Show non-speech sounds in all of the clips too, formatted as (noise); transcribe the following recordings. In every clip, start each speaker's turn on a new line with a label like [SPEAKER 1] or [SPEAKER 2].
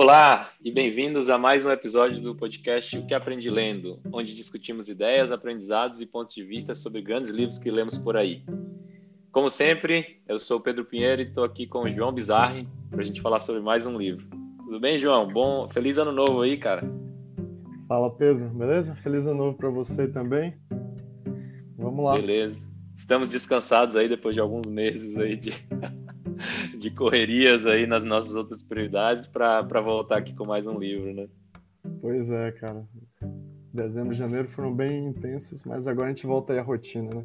[SPEAKER 1] Olá e bem-vindos a mais um episódio do podcast O que Aprendi Lendo, onde discutimos ideias, aprendizados e pontos de vista sobre grandes livros que lemos por aí. Como sempre, eu sou o Pedro Pinheiro e estou aqui com o João Bizarri para a gente falar sobre mais um livro. Tudo bem, João? Bom, feliz ano novo aí, cara.
[SPEAKER 2] Fala, Pedro. Beleza? Feliz ano novo para você também. Vamos lá.
[SPEAKER 1] Beleza. Estamos descansados aí depois de alguns meses aí de de correrias aí nas nossas outras prioridades para voltar aqui com mais um livro, né?
[SPEAKER 2] Pois é, cara. Dezembro e janeiro foram bem intensos, mas agora a gente volta aí à rotina, né?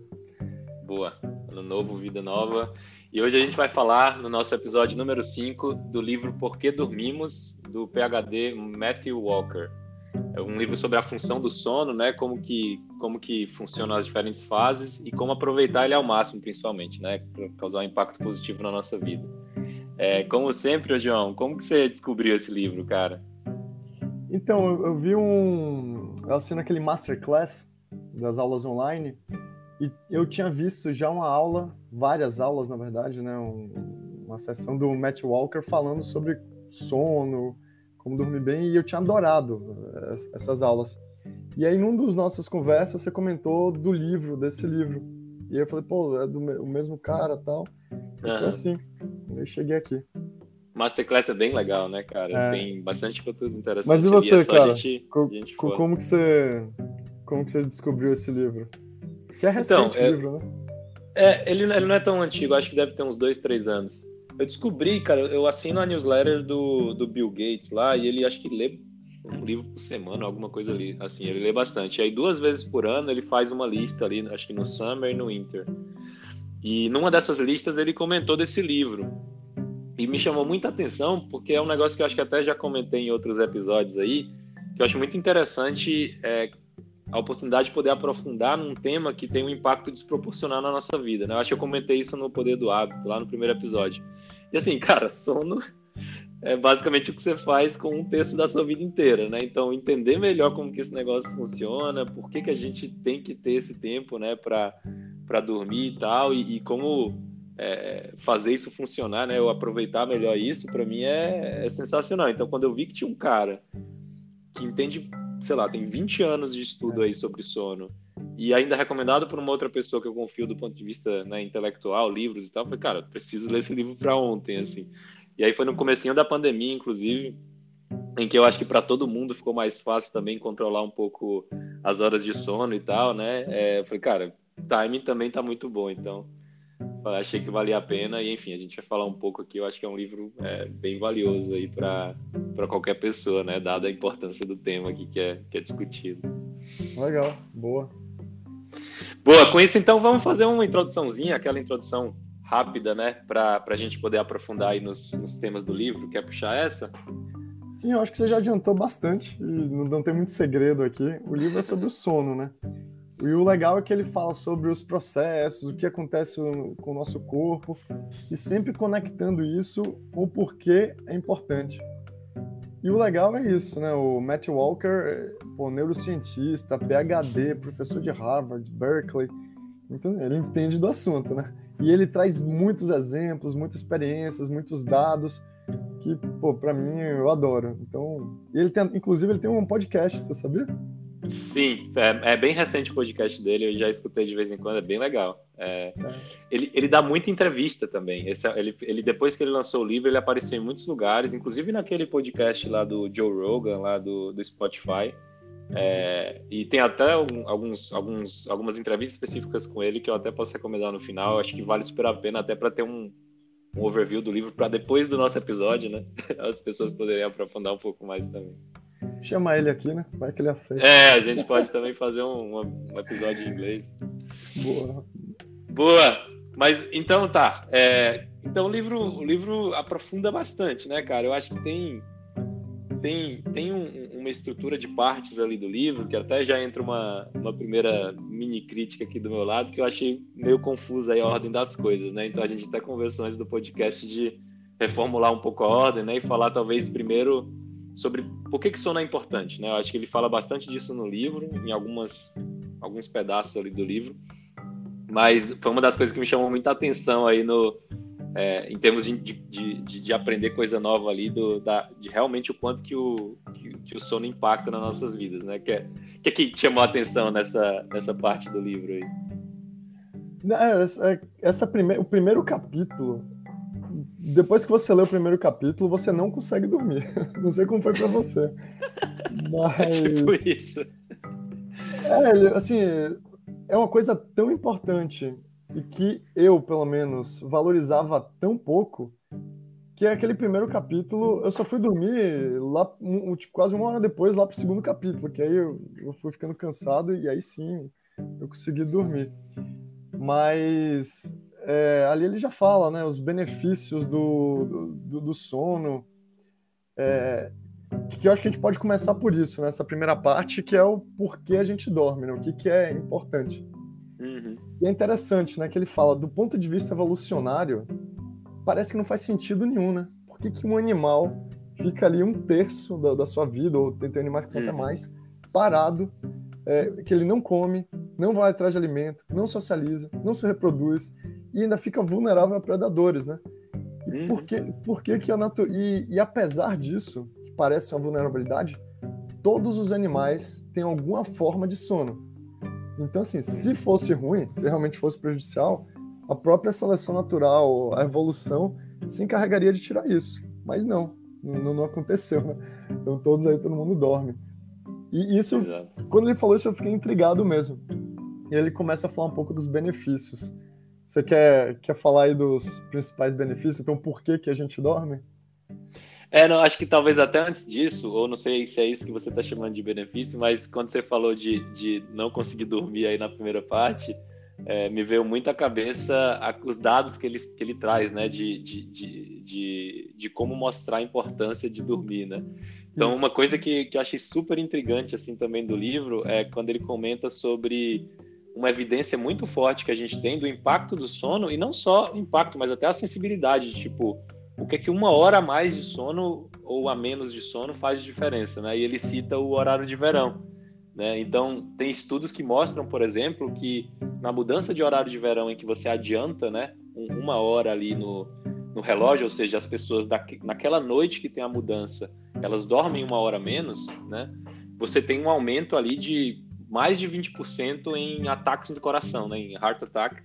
[SPEAKER 1] Boa. Ano novo, vida nova. E hoje a gente vai falar no nosso episódio número 5 do livro Por que Dormimos, do PhD Matthew Walker. É um livro sobre a função do sono, né? Como que, como que funcionam as diferentes fases e como aproveitar ele ao máximo, principalmente, né? Para causar um impacto positivo na nossa vida. É, como sempre, João, como que você descobriu esse livro, cara?
[SPEAKER 2] Então, eu, eu vi um... Eu assino aquele Masterclass das aulas online e eu tinha visto já uma aula, várias aulas, na verdade, né? Um, uma sessão do Matt Walker falando sobre sono, como dormir bem, e eu tinha adorado eh, essas aulas. E aí, num dos nossas conversas, você comentou do livro, desse livro. E eu falei, pô, é do mesmo cara tal. Uhum. foi assim. Eu cheguei aqui.
[SPEAKER 1] Masterclass é bem legal, né, cara? É. Tem bastante conteúdo interessante.
[SPEAKER 2] Mas e você, é cara? Gente, co gente como que você como que você descobriu esse livro? Que é recente então, é, o livro, né?
[SPEAKER 1] É, ele, ele não é tão antigo, acho que deve ter uns dois, três anos. Eu descobri, cara, eu assino a newsletter do, do Bill Gates lá e ele acho que lê um livro por semana, alguma coisa ali. Assim, ele lê bastante. E aí, duas vezes por ano, ele faz uma lista ali, acho que no Summer e no Winter. E numa dessas listas, ele comentou desse livro. E me chamou muita atenção, porque é um negócio que eu acho que até já comentei em outros episódios aí, que eu acho muito interessante é, a oportunidade de poder aprofundar num tema que tem um impacto desproporcional na nossa vida. Né? Eu acho que eu comentei isso no Poder do Hábito, lá no primeiro episódio. E assim, (laughs) cara, sono é basicamente o que você faz com um terço da sua vida inteira, né? Então, entender melhor como que esse negócio funciona, por que, que a gente tem que ter esse tempo, né, para dormir e tal, e, e como é, fazer isso funcionar, né? Eu aproveitar melhor isso, para mim é, é sensacional. Então, quando eu vi que tinha um cara que entende, sei lá, tem 20 anos de estudo aí sobre sono, e ainda recomendado por uma outra pessoa que eu confio do ponto de vista né, intelectual, livros e tal, foi cara, preciso ler esse livro para ontem, assim. E aí foi no comecinho da pandemia, inclusive, em que eu acho que para todo mundo ficou mais fácil também controlar um pouco as horas de sono e tal, né? É, eu falei, cara, timing também tá muito bom, então achei que valia a pena e enfim a gente vai falar um pouco aqui eu acho que é um livro é, bem valioso aí para qualquer pessoa né dada a importância do tema aqui que é que é discutido
[SPEAKER 2] legal boa
[SPEAKER 1] Boa, com isso então vamos fazer uma introduçãozinha, aquela introdução rápida, né, para a gente poder aprofundar aí nos, nos, temas do livro. Quer puxar essa?
[SPEAKER 2] Sim, eu acho que você já adiantou bastante e não tem muito segredo aqui. O livro é sobre o sono, né? E o legal é que ele fala sobre os processos, o que acontece com o nosso corpo e sempre conectando isso o porquê é importante. E o legal é isso, né? O Matt Walker, pô, neurocientista, PhD, professor de Harvard, Berkeley. Então, ele entende do assunto, né? E ele traz muitos exemplos, muitas experiências, muitos dados que, pô, para mim eu adoro. Então, ele tem, inclusive ele tem um podcast, você sabia?
[SPEAKER 1] Sim, é, é, bem recente o podcast dele, eu já escutei de vez em quando, é bem legal. É. Ele, ele dá muita entrevista também. Esse, ele, ele, depois que ele lançou o livro, ele apareceu em muitos lugares, inclusive naquele podcast lá do Joe Rogan, lá do, do Spotify. É, e tem até alguns, alguns, algumas entrevistas específicas com ele que eu até posso recomendar no final. Acho que vale super a pena até para ter um, um overview do livro para depois do nosso episódio, né? (laughs) As pessoas poderem aprofundar um pouco mais também
[SPEAKER 2] chamar ele aqui, né? Vai que ele aceita.
[SPEAKER 1] É, a gente pode também fazer um, um episódio em inglês.
[SPEAKER 2] Boa.
[SPEAKER 1] Boa. Mas então tá. É, então o livro, o livro aprofunda bastante, né, cara? Eu acho que tem tem, tem um, uma estrutura de partes ali do livro, que até já entra uma, uma primeira mini crítica aqui do meu lado, que eu achei meio confusa a ordem das coisas, né? Então a gente até conversou antes do podcast de reformular um pouco a ordem, né? E falar talvez primeiro sobre por que, que sono é importante, né? Eu acho que ele fala bastante disso no livro, em algumas alguns pedaços ali do livro, mas foi uma das coisas que me chamou muita atenção aí no, é, em termos de, de, de, de, aprender coisa nova ali, do, da, de realmente o quanto que o, que, que, o sono impacta nas nossas vidas, né? Que é, que, é que chamou a atenção nessa, nessa parte do livro aí?
[SPEAKER 2] Essa, é, essa prime... O primeiro capítulo, depois que você lê o primeiro capítulo, você não consegue dormir. (laughs) Não sei como foi para você. Mas.
[SPEAKER 1] Tipo isso.
[SPEAKER 2] É, assim, é uma coisa tão importante e que eu, pelo menos, valorizava tão pouco que é aquele primeiro capítulo, eu só fui dormir lá, um, tipo, quase uma hora depois, lá pro segundo capítulo, que aí eu, eu fui ficando cansado e aí sim eu consegui dormir. Mas é, ali ele já fala, né, os benefícios do, do, do sono, é, que eu acho que a gente pode começar por isso, nessa né, primeira parte, que é o porquê a gente dorme, né, o que, que é importante.
[SPEAKER 1] Uhum.
[SPEAKER 2] E é interessante, né, que ele fala, do ponto de vista evolucionário, parece que não faz sentido nenhum, né? Por que, que um animal fica ali um terço da, da sua vida, ou tem, tem animais que são até uhum. mais, parado, é, que ele não come, não vai atrás de alimento, não socializa, não se reproduz e ainda fica vulnerável a predadores, né? E uhum. por, que, por que, que a natureza. E, e apesar disso, que parece uma vulnerabilidade, todos os animais têm alguma forma de sono. Então, assim, se fosse ruim, se realmente fosse prejudicial, a própria seleção natural, a evolução, se encarregaria de tirar isso. Mas não, não, não aconteceu, né? Então todos aí, todo mundo dorme. E isso, Exato. quando ele falou isso, eu fiquei intrigado mesmo. E ele começa a falar um pouco dos benefícios. Você quer, quer falar aí dos principais benefícios? Então, por que, que a gente dorme?
[SPEAKER 1] É, não, acho que talvez até antes disso, ou não sei se é isso que você está chamando de benefício, mas quando você falou de, de não conseguir dormir aí na primeira parte, é, me veio muito à cabeça a, os dados que ele, que ele traz, né, de, de, de, de, de como mostrar a importância de dormir, né. Então, isso. uma coisa que, que eu achei super intrigante, assim, também do livro, é quando ele comenta sobre uma evidência muito forte que a gente tem do impacto do sono, e não só o impacto, mas até a sensibilidade, tipo, o que é que uma hora a mais de sono ou a menos de sono faz de diferença, né? E ele cita o horário de verão, né? Então tem estudos que mostram, por exemplo, que na mudança de horário de verão em que você adianta, né, uma hora ali no, no relógio, ou seja, as pessoas naquela noite que tem a mudança, elas dormem uma hora menos, né? Você tem um aumento ali de mais de 20% em ataques do coração, né, em heart attack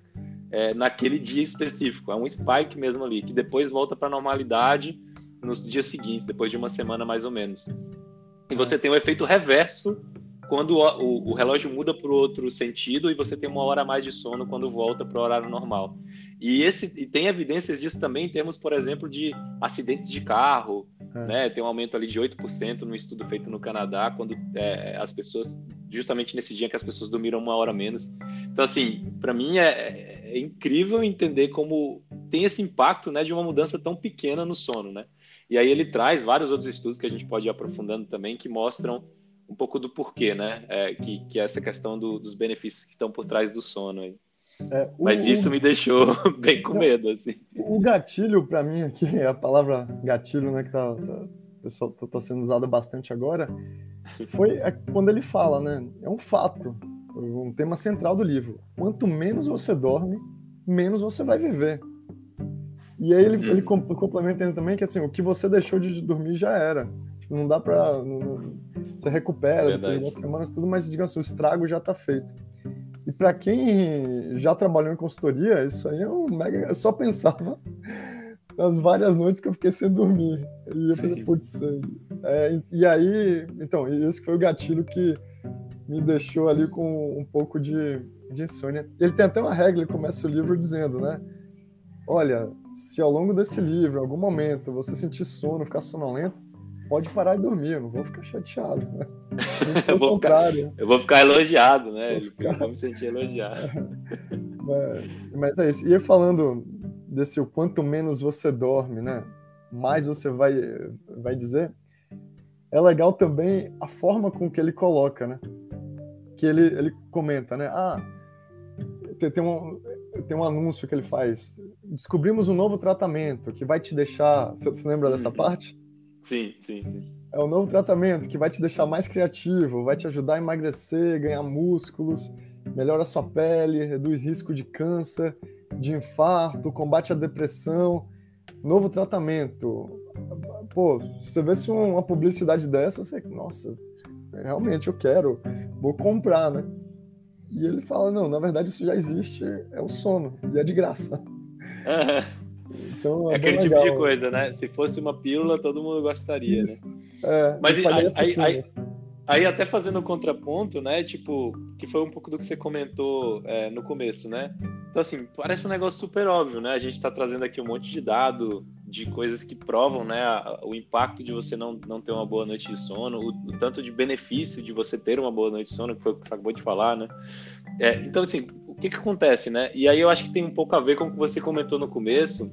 [SPEAKER 1] é, naquele dia específico. É um spike mesmo ali, que depois volta para a normalidade nos dias seguintes, depois de uma semana mais ou menos. E você tem o um efeito reverso quando o, o, o relógio muda para o outro sentido e você tem uma hora a mais de sono quando volta para o horário normal. E, esse, e tem evidências disso também em termos, por exemplo, de acidentes de carro, é. né? Tem um aumento ali de 8% no estudo feito no Canadá, quando é, as pessoas, justamente nesse dia que as pessoas dormiram uma hora menos. Então, assim, para mim é, é, incrível entender como tem esse impacto, né, de uma mudança tão pequena no sono, né? E aí ele traz vários outros estudos que a gente pode ir aprofundando também, que mostram um pouco do porquê, né? É, que, que é essa questão do, dos benefícios que estão por trás do sono aí. É, o, Mas isso me deixou (laughs) bem com medo, assim.
[SPEAKER 2] O gatilho, para mim, aqui, (laughs) a palavra gatilho, né, que tá, tá, tá, tá sendo usada bastante agora, foi é quando ele fala, né? É um fato, um tema central do livro. Quanto menos você dorme, menos você vai viver. E aí ele, uhum. ele complementa também que assim, o que você deixou de dormir já era. Tipo, não dá pra. Não, você recupera depois das semanas, tudo, mas digamos assim, o estrago já tá feito. E para quem já trabalhou em consultoria, isso aí é um mega. Eu só pensava nas várias noites que eu fiquei sem dormir. E eu pensei, putz, é, e aí, então, esse foi o gatilho que me deixou ali com um pouco de, de insônia. Ele tem até uma regra, ele começa o livro dizendo, né? Olha, se ao longo desse livro, em algum momento, você sentir sono, ficar sonolento, pode parar de dormir, eu não vou ficar chateado. (laughs) Né?
[SPEAKER 1] eu, vou ficar, eu vou ficar elogiado, né? Vou ficar... Eu vou me sentir elogiado. (laughs)
[SPEAKER 2] mas, mas é isso. E falando desse o quanto menos você dorme, né? Mais você vai, vai dizer. É legal também a forma com que ele coloca, né? Que ele, ele comenta, né? Ah, tem, tem, um, tem um anúncio que ele faz. Descobrimos um novo tratamento que vai te deixar. Você, você lembra dessa uhum. parte?
[SPEAKER 1] Sim, sim, sim.
[SPEAKER 2] É um novo tratamento que vai te deixar mais criativo, vai te ajudar a emagrecer, ganhar músculos, melhora a sua pele, reduz risco de câncer de infarto, combate à depressão, novo tratamento. Pô, você vê se uma publicidade dessa, você, nossa, realmente eu quero, vou comprar, né? E ele fala, não, na verdade isso já existe, é o sono, e é de graça. (laughs)
[SPEAKER 1] Então, é, é aquele tipo de coisa, né? Se fosse uma pílula, todo mundo gostaria, né? isso. né? É, Mas aí, aí, aí, aí, até fazendo um contraponto, né? Tipo, que foi um pouco do que você comentou é, no começo, né? Então, assim, parece um negócio super óbvio, né? A gente está trazendo aqui um monte de dado, de coisas que provam, né? O impacto de você não, não ter uma boa noite de sono, o, o tanto de benefício de você ter uma boa noite de sono, que foi o que você acabou de falar, né? É, então, assim, o que que acontece, né? E aí eu acho que tem um pouco a ver com o que você comentou no começo,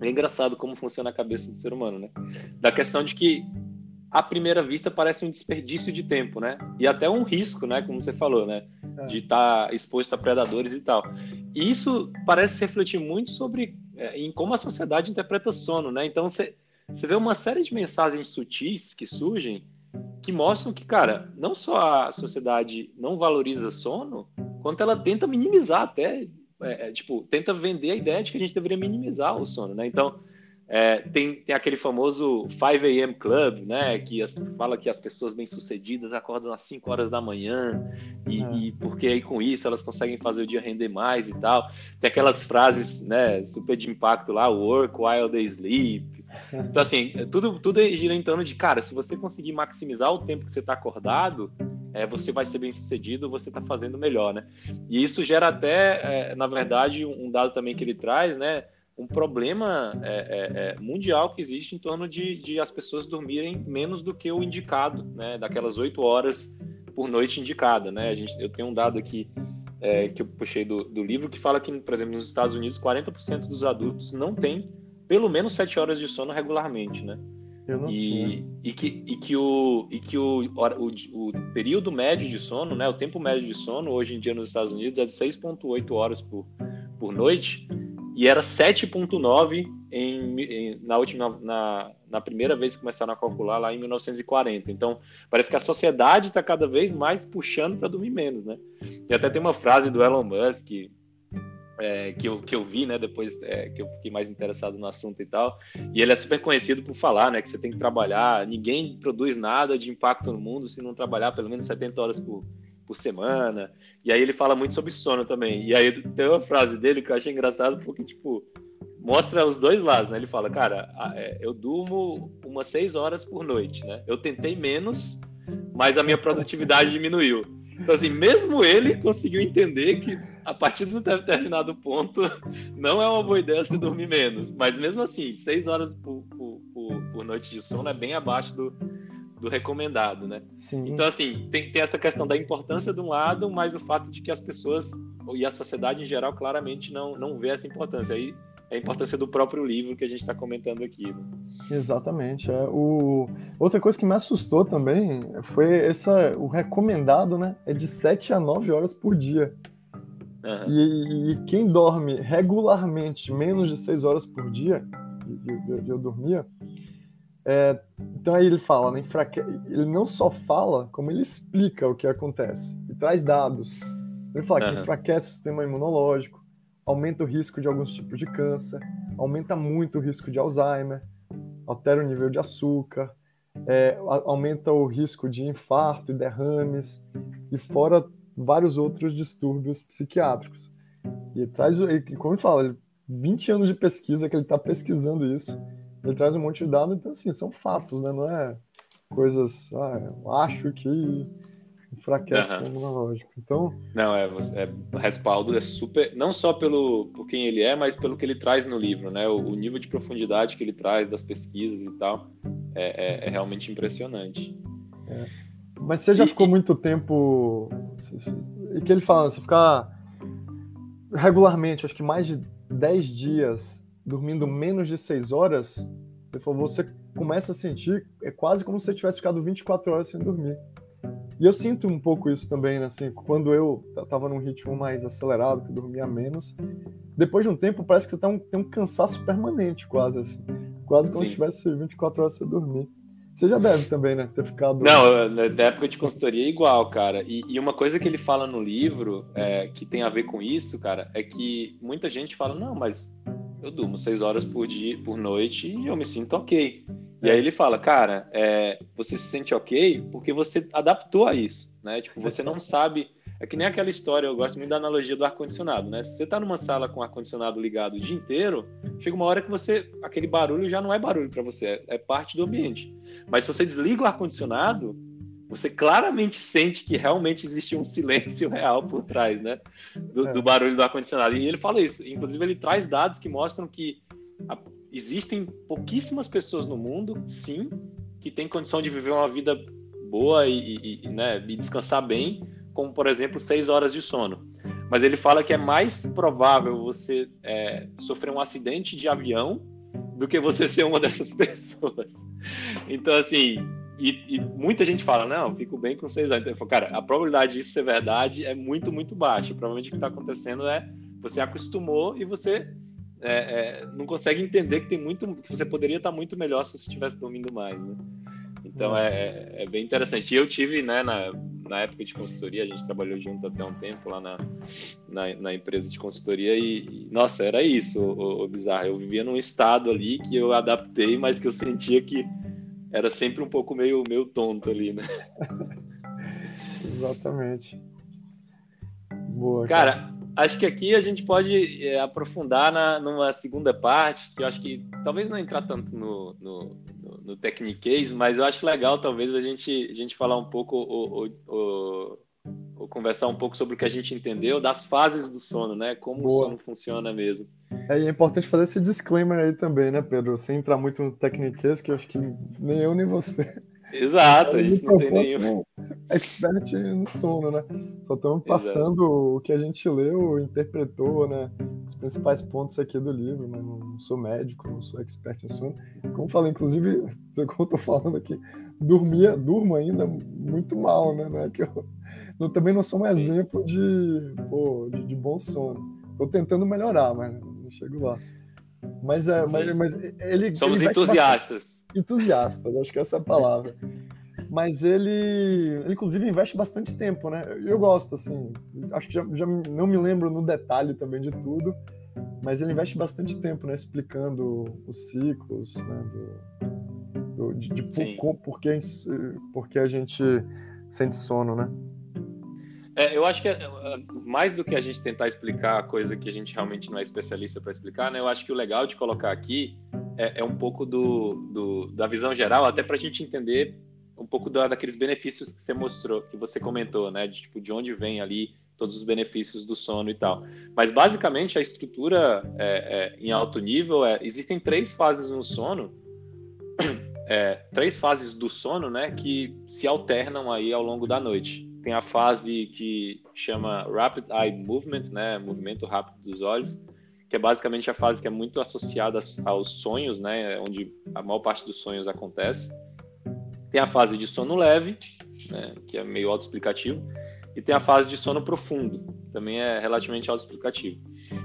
[SPEAKER 1] é engraçado como funciona a cabeça do ser humano, né? Da questão de que à primeira vista parece um desperdício de tempo, né? E até um risco, né? Como você falou, né? É. De estar tá exposto a predadores e tal. E isso parece refletir muito sobre é, em como a sociedade interpreta sono, né? Então você, você vê uma série de mensagens sutis que surgem que mostram que, cara, não só a sociedade não valoriza sono, quanto ela tenta minimizar até é, é, tipo, tenta vender a ideia de que a gente deveria minimizar o sono, né? Então, é, tem, tem aquele famoso 5 a.m. Club, né? Que as, fala que as pessoas bem-sucedidas acordam às 5 horas da manhã e, é. e, porque aí com isso elas conseguem fazer o dia render mais e tal. Tem aquelas frases, né? Super de impacto lá, work while they sleep. Então, assim, tudo, tudo gira em torno de, cara, se você conseguir maximizar o tempo que você está acordado, é, você vai ser bem sucedido, você está fazendo melhor, né? E isso gera até, é, na verdade, um dado também que ele traz, né? Um problema é, é, é, mundial que existe em torno de, de, as pessoas dormirem menos do que o indicado, né? Daquelas oito horas por noite indicada, né? A gente, eu tenho um dado aqui é, que eu puxei do, do, livro que fala que, por exemplo, nos Estados Unidos, 40% dos adultos não têm pelo menos sete horas de sono regularmente, né? E, e, que, e que, o, e que o, o, o, período médio de sono, né, o tempo médio de sono, hoje em dia nos Estados Unidos, é de 6,8 horas por, por noite, e era 7,9 em, em, na última na, na primeira vez que começaram a calcular lá em 1940. Então, parece que a sociedade está cada vez mais puxando para dormir menos, né? E até tem uma frase do Elon Musk é, que, eu, que eu vi, né, depois é, que eu fiquei mais interessado no assunto e tal. E ele é super conhecido por falar, né, que você tem que trabalhar, ninguém produz nada de impacto no mundo se não trabalhar pelo menos 70 horas por, por semana. E aí ele fala muito sobre sono também. E aí tem uma frase dele que eu achei engraçado porque, tipo, mostra os dois lados, né? Ele fala, cara, é, eu durmo umas seis horas por noite, né? Eu tentei menos, mas a minha produtividade diminuiu. Então, assim, mesmo ele conseguiu entender que a partir de um determinado ponto não é uma boa ideia se dormir menos. Mas mesmo assim, seis horas por, por, por, por noite de sono é bem abaixo do, do recomendado, né? Sim. Então, assim, tem, tem essa questão da importância de um lado, mas o fato de que as pessoas e a sociedade em geral claramente não, não vê essa importância. Aí é a importância do próprio livro que a gente está comentando aqui. Né?
[SPEAKER 2] Exatamente. É, o... Outra coisa que me assustou também foi essa, o recomendado, né? É de 7 a 9 horas por dia. Uhum. E, e, quem dorme regularmente menos de 6 horas por dia, eu, eu, eu dormia, é, então aí ele fala, né, enfraque... ele não só fala, como ele explica o que acontece e traz dados. Ele fala uhum. que enfraquece o sistema imunológico, aumenta o risco de alguns tipos de câncer, aumenta muito o risco de Alzheimer, altera o nível de açúcar, é, aumenta o risco de infarto e derrames, e fora vários outros distúrbios psiquiátricos. E traz, como ele fala, 20 anos de pesquisa que ele está pesquisando isso, ele traz um monte de dados, então assim, são fatos, né? Não é coisas, ah, eu acho que enfraquece uhum. o imunológico. Então.
[SPEAKER 1] Não, é, é respaldo é super. Não só pelo por quem ele é, mas pelo que ele traz no livro, né? O, o nível de profundidade que ele traz das pesquisas e tal é, é, é realmente impressionante.
[SPEAKER 2] É. Mas você já e, ficou muito tempo. E que ele fala, você ficar regularmente, acho que mais de 10 dias dormindo menos de 6 horas, você começa a sentir, é quase como se você tivesse ficado 24 horas sem dormir. E eu sinto um pouco isso também, né? Assim, quando eu tava num ritmo mais acelerado, que dormia menos, depois de um tempo parece que você tá um, tem um cansaço permanente, quase assim. Quase como Sim. se tivesse 24 horas sem dormir. Você já deve também, né? Ter ficado.
[SPEAKER 1] Não, na época de consultoria é igual, cara. E, e, uma coisa que ele fala no livro, é, que tem a ver com isso, cara, é que muita gente fala: não, mas eu durmo seis horas por dia, por noite e eu me sinto ok. E aí ele fala, cara, é, você se sente ok porque você adaptou a isso, né? Tipo, você não sabe. É que nem aquela história, eu gosto muito da analogia do ar-condicionado, né? Se você tá numa sala com ar-condicionado ligado o dia inteiro, chega uma hora que você. aquele barulho já não é barulho para você, é, é parte do ambiente. Mas se você desliga o ar-condicionado, você claramente sente que realmente existe um silêncio (laughs) real por trás, né? Do, é. do barulho do ar-condicionado. E ele fala isso. Inclusive, ele traz dados que mostram que a, existem pouquíssimas pessoas no mundo, sim, que têm condição de viver uma vida boa e, e, né, e descansar bem, como, por exemplo, seis horas de sono. Mas ele fala que é mais provável você é, sofrer um acidente de avião do que você (laughs) ser uma dessas pessoas. Então, assim, e, e, muita gente fala, não, fico bem com seis anos. Então, falo, cara, a probabilidade disso ser verdade é muito, muito baixa. Provavelmente o que está acontecendo é você acostumou e você é, é, não consegue entender que tem muito, que você poderia estar muito melhor se você estivesse dormindo mais, né? Então é, é, bem interessante. E eu tive, né, na, na época de consultoria, a gente trabalhou junto até um tempo lá na, na, na empresa de consultoria e, e, nossa, era isso, o, o, bizarro. Eu vivia num estado ali que eu adaptei, mas que eu sentia que era sempre um pouco meio, meio tonto ali, né? (laughs)
[SPEAKER 2] Exatamente. Boa.
[SPEAKER 1] Cara, cara, acho que aqui a gente pode é, aprofundar na, numa segunda parte, que eu acho que talvez não entrar tanto no, no, no, no techniquez, mas eu acho legal talvez a gente, a gente falar um pouco ou, ou, ou, conversar um pouco sobre o que a gente entendeu das fases do sono, né? Como Boa. o sono funciona mesmo.
[SPEAKER 2] É, é importante fazer esse disclaimer aí também, né, Pedro? Sem entrar muito no techniquez, que eu acho que nem eu nem você
[SPEAKER 1] Exato, a gente não tem nenhum.
[SPEAKER 2] Expert no sono, né? Só estamos passando Exato. o que a gente leu, interpretou, né? Os principais pontos aqui do livro, mas não sou médico, não sou expert em sono. Como falei, inclusive, (laughs) como eu tô falando aqui, dormia, durmo ainda muito mal, né? Não é que eu, eu também não sou um exemplo de, pô, de, de bom sono. Tô tentando melhorar, mas não chego lá. Mas, é, mas, mas ele.
[SPEAKER 1] Somos ele entusiastas.
[SPEAKER 2] Bastante, entusiastas, acho que essa é a palavra. Mas ele, ele, inclusive, investe bastante tempo, né? Eu gosto, assim. Acho que já, já não me lembro no detalhe também de tudo, mas ele investe bastante tempo, né? Explicando os ciclos, né? Do, do de, de por, por, que a gente, por que a gente sente sono, né?
[SPEAKER 1] É, eu acho que é, é, mais do que a gente tentar explicar a coisa que a gente realmente não é especialista para explicar, né? Eu acho que o legal de colocar aqui é, é um pouco do, do, da visão geral, até para a gente entender um pouco da, daqueles benefícios que você mostrou, que você comentou, né? De tipo de onde vem ali todos os benefícios do sono e tal. Mas basicamente a estrutura é, é, em alto nível é existem três fases no sono, (clears throat) três fases do sono, né? Que se alternam aí ao longo da noite tem a fase que chama Rapid Eye Movement, né, movimento rápido dos olhos, que é basicamente a fase que é muito associada aos sonhos, né, onde a maior parte dos sonhos acontece. Tem a fase de sono leve, né, que é meio autoexplicativo, e tem a fase de sono profundo, também é relativamente autoexplicativo.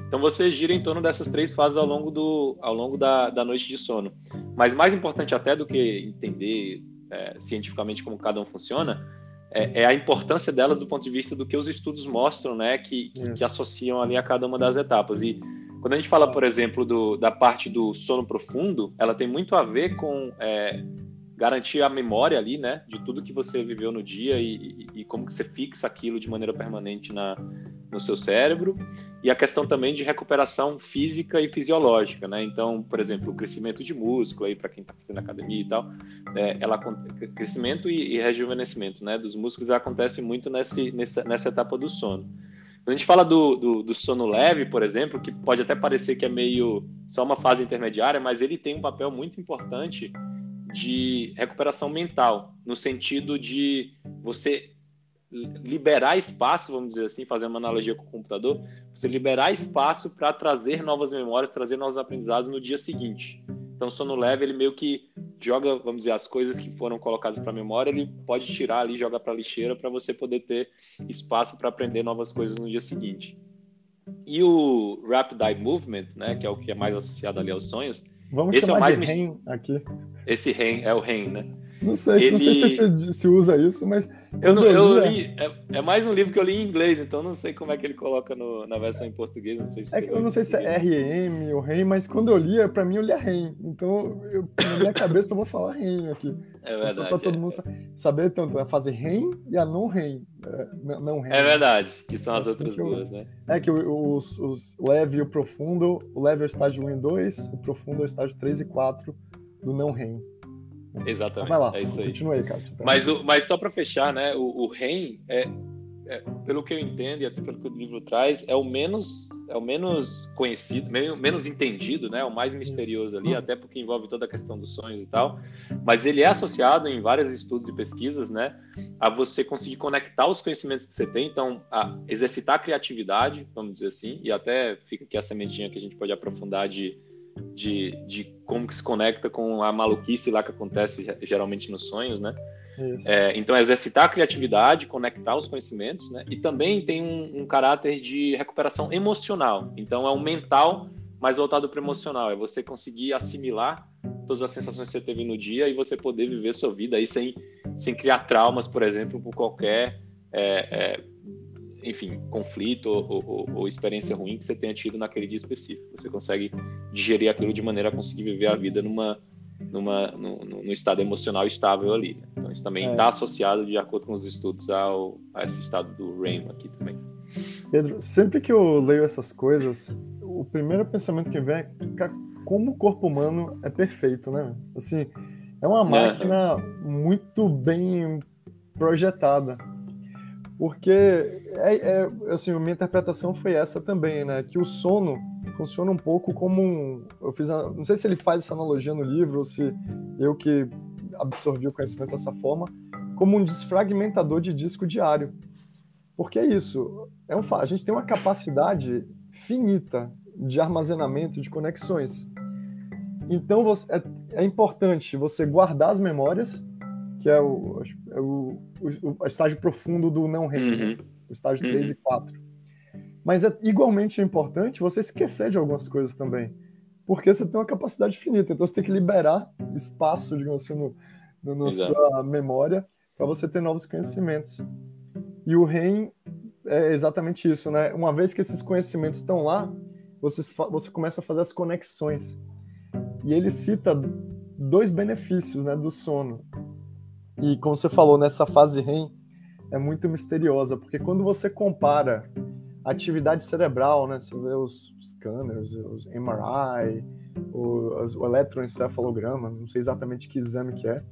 [SPEAKER 1] Então você gira em torno dessas três fases ao longo, do, ao longo da, da noite de sono. Mas mais importante até do que entender é, cientificamente como cada um funciona, é, é, a importância delas do ponto de vista do que os estudos mostram, né, que, que, que, associam ali a cada uma das etapas. E quando a gente fala, por exemplo, do, da parte do sono profundo, ela tem muito a ver com é, garantir a memória ali, né, de tudo que você viveu no dia e, e, e como que você fixa aquilo de maneira permanente na, no seu cérebro e a questão também de recuperação física e fisiológica, né? Então, por exemplo, o crescimento de músculo aí para quem está fazendo academia e tal, é, ela crescimento e, e, rejuvenescimento, né? Dos músculos acontece muito nesse, nessa, nessa etapa do sono. Quando a gente fala do, do, do, sono leve, por exemplo, que pode até parecer que é meio só uma fase intermediária, mas ele tem um papel muito importante de recuperação mental, no sentido de você liberar espaço, vamos dizer assim, fazer uma analogia com o computador, você liberar espaço para trazer novas memórias, trazer novos aprendizados no dia seguinte. Então, o sono leve, ele meio que joga, vamos dizer, as coisas que foram colocadas para memória, ele pode tirar ali, jogar para a lixeira para você poder ter espaço para aprender novas coisas no dia seguinte. E o Rapid Eye Movement, né, que é o que é mais associado ali aos sonhos,
[SPEAKER 2] Vamos esse chamar é o mais de REM aqui.
[SPEAKER 1] Esse REM é o REM, né?
[SPEAKER 2] Não sei, ele... não sei se, se, usa isso, mas.
[SPEAKER 1] Eu, não, eu li. É, é, mais um livro que eu li em inglês, então não sei como é que ele coloca no, na versão em português. Não sei se
[SPEAKER 2] é eu não sei se é REM ou REM, mas quando eu lia, pra mim eu lia REM. Então, eu, na minha cabeça, eu vou falar REM aqui.
[SPEAKER 1] É verdade. Só
[SPEAKER 2] pra todo é. mundo saber, tanto a fase REM e a não REM.
[SPEAKER 1] É, não REM. É verdade, que são as assim outras duas, né? É
[SPEAKER 2] que os, os leve e o profundo, o leve é o estágio 1 e 2, o profundo é o estágio 3 e 4 do não REM.
[SPEAKER 1] Exatamente.
[SPEAKER 2] vai lá,
[SPEAKER 1] é isso aí.
[SPEAKER 2] Continua aí, cara.
[SPEAKER 1] Mas, o, mas só para fechar, né? O, o REM é, é, pelo que eu entendo e até pelo que o livro traz, é o menos é o menos conhecido, menos entendido, né? O mais misterioso ali, até porque envolve toda a questão dos sonhos e tal. Mas ele é associado em vários estudos e pesquisas, né? A você conseguir conectar os conhecimentos que você tem, então a exercitar a criatividade, vamos dizer assim, e até fica aqui a sementinha que a gente pode aprofundar de de, de como que se conecta com a maluquice lá que acontece geralmente nos sonhos, né? É, então, exercitar a criatividade, conectar os conhecimentos, né? E também tem um, um caráter de recuperação emocional. Então, é um mental mais voltado para o emocional. É você conseguir assimilar todas as sensações que você teve no dia e você poder viver sua vida aí sem, sem criar traumas, por exemplo, por qualquer é, é, enfim, conflito ou, ou, ou, experiência ruim que você tenha tido naquele dia específico. Você consegue digerir aquilo de maneira a conseguir viver a vida numa, numa, no, no estado emocional estável ali. Né? Então, isso também está é. associado, de acordo com os estudos, ao, a esse estado do REM aqui também.
[SPEAKER 2] Pedro, sempre que eu leio essas coisas, o primeiro pensamento que vem é como o corpo humano é perfeito, né? Assim, é uma máquina muito bem projetada. Porque é, é, assim, a minha interpretação foi essa também, né? Que o sono funciona um pouco como um. Eu fiz. A, não sei se ele faz essa analogia no livro ou se eu que absorvi o conhecimento dessa forma, como um desfragmentador de disco diário. Porque é isso. É um, a gente tem uma capacidade finita de armazenamento de conexões. Então você, é, é importante você guardar as memórias que é o, é o, o, o estágio profundo do não REM, uhum. o estágio uhum. 3 e 4. Mas é igualmente importante você esquecer de algumas coisas também, porque você tem uma capacidade finita, então você tem que liberar espaço, digamos assim, no, no, na sua memória para você ter novos conhecimentos. E o REM é exatamente isso, né? Uma vez que esses conhecimentos estão lá, você, você começa a fazer as conexões. E ele cita dois benefícios né, do sono. E como você falou, nessa fase REM é muito misteriosa, porque quando você compara atividade cerebral, né, você vê os scanners, os MRI, o, o eletroencefalograma, não sei exatamente que exame que é,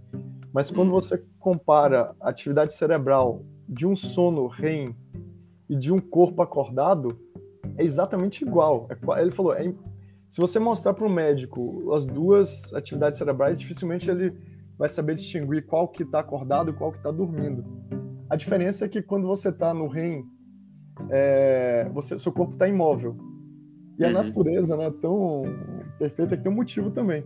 [SPEAKER 2] mas quando uhum. você compara a atividade cerebral de um sono REM e de um corpo acordado, é exatamente igual. É, ele falou, é, se você mostrar para o médico as duas atividades cerebrais, dificilmente ele vai saber distinguir qual que está acordado e qual que está dormindo. A diferença é que quando você está no REM, é, você, seu corpo está imóvel. E a uhum. natureza né, tão perfeita que tem um motivo também.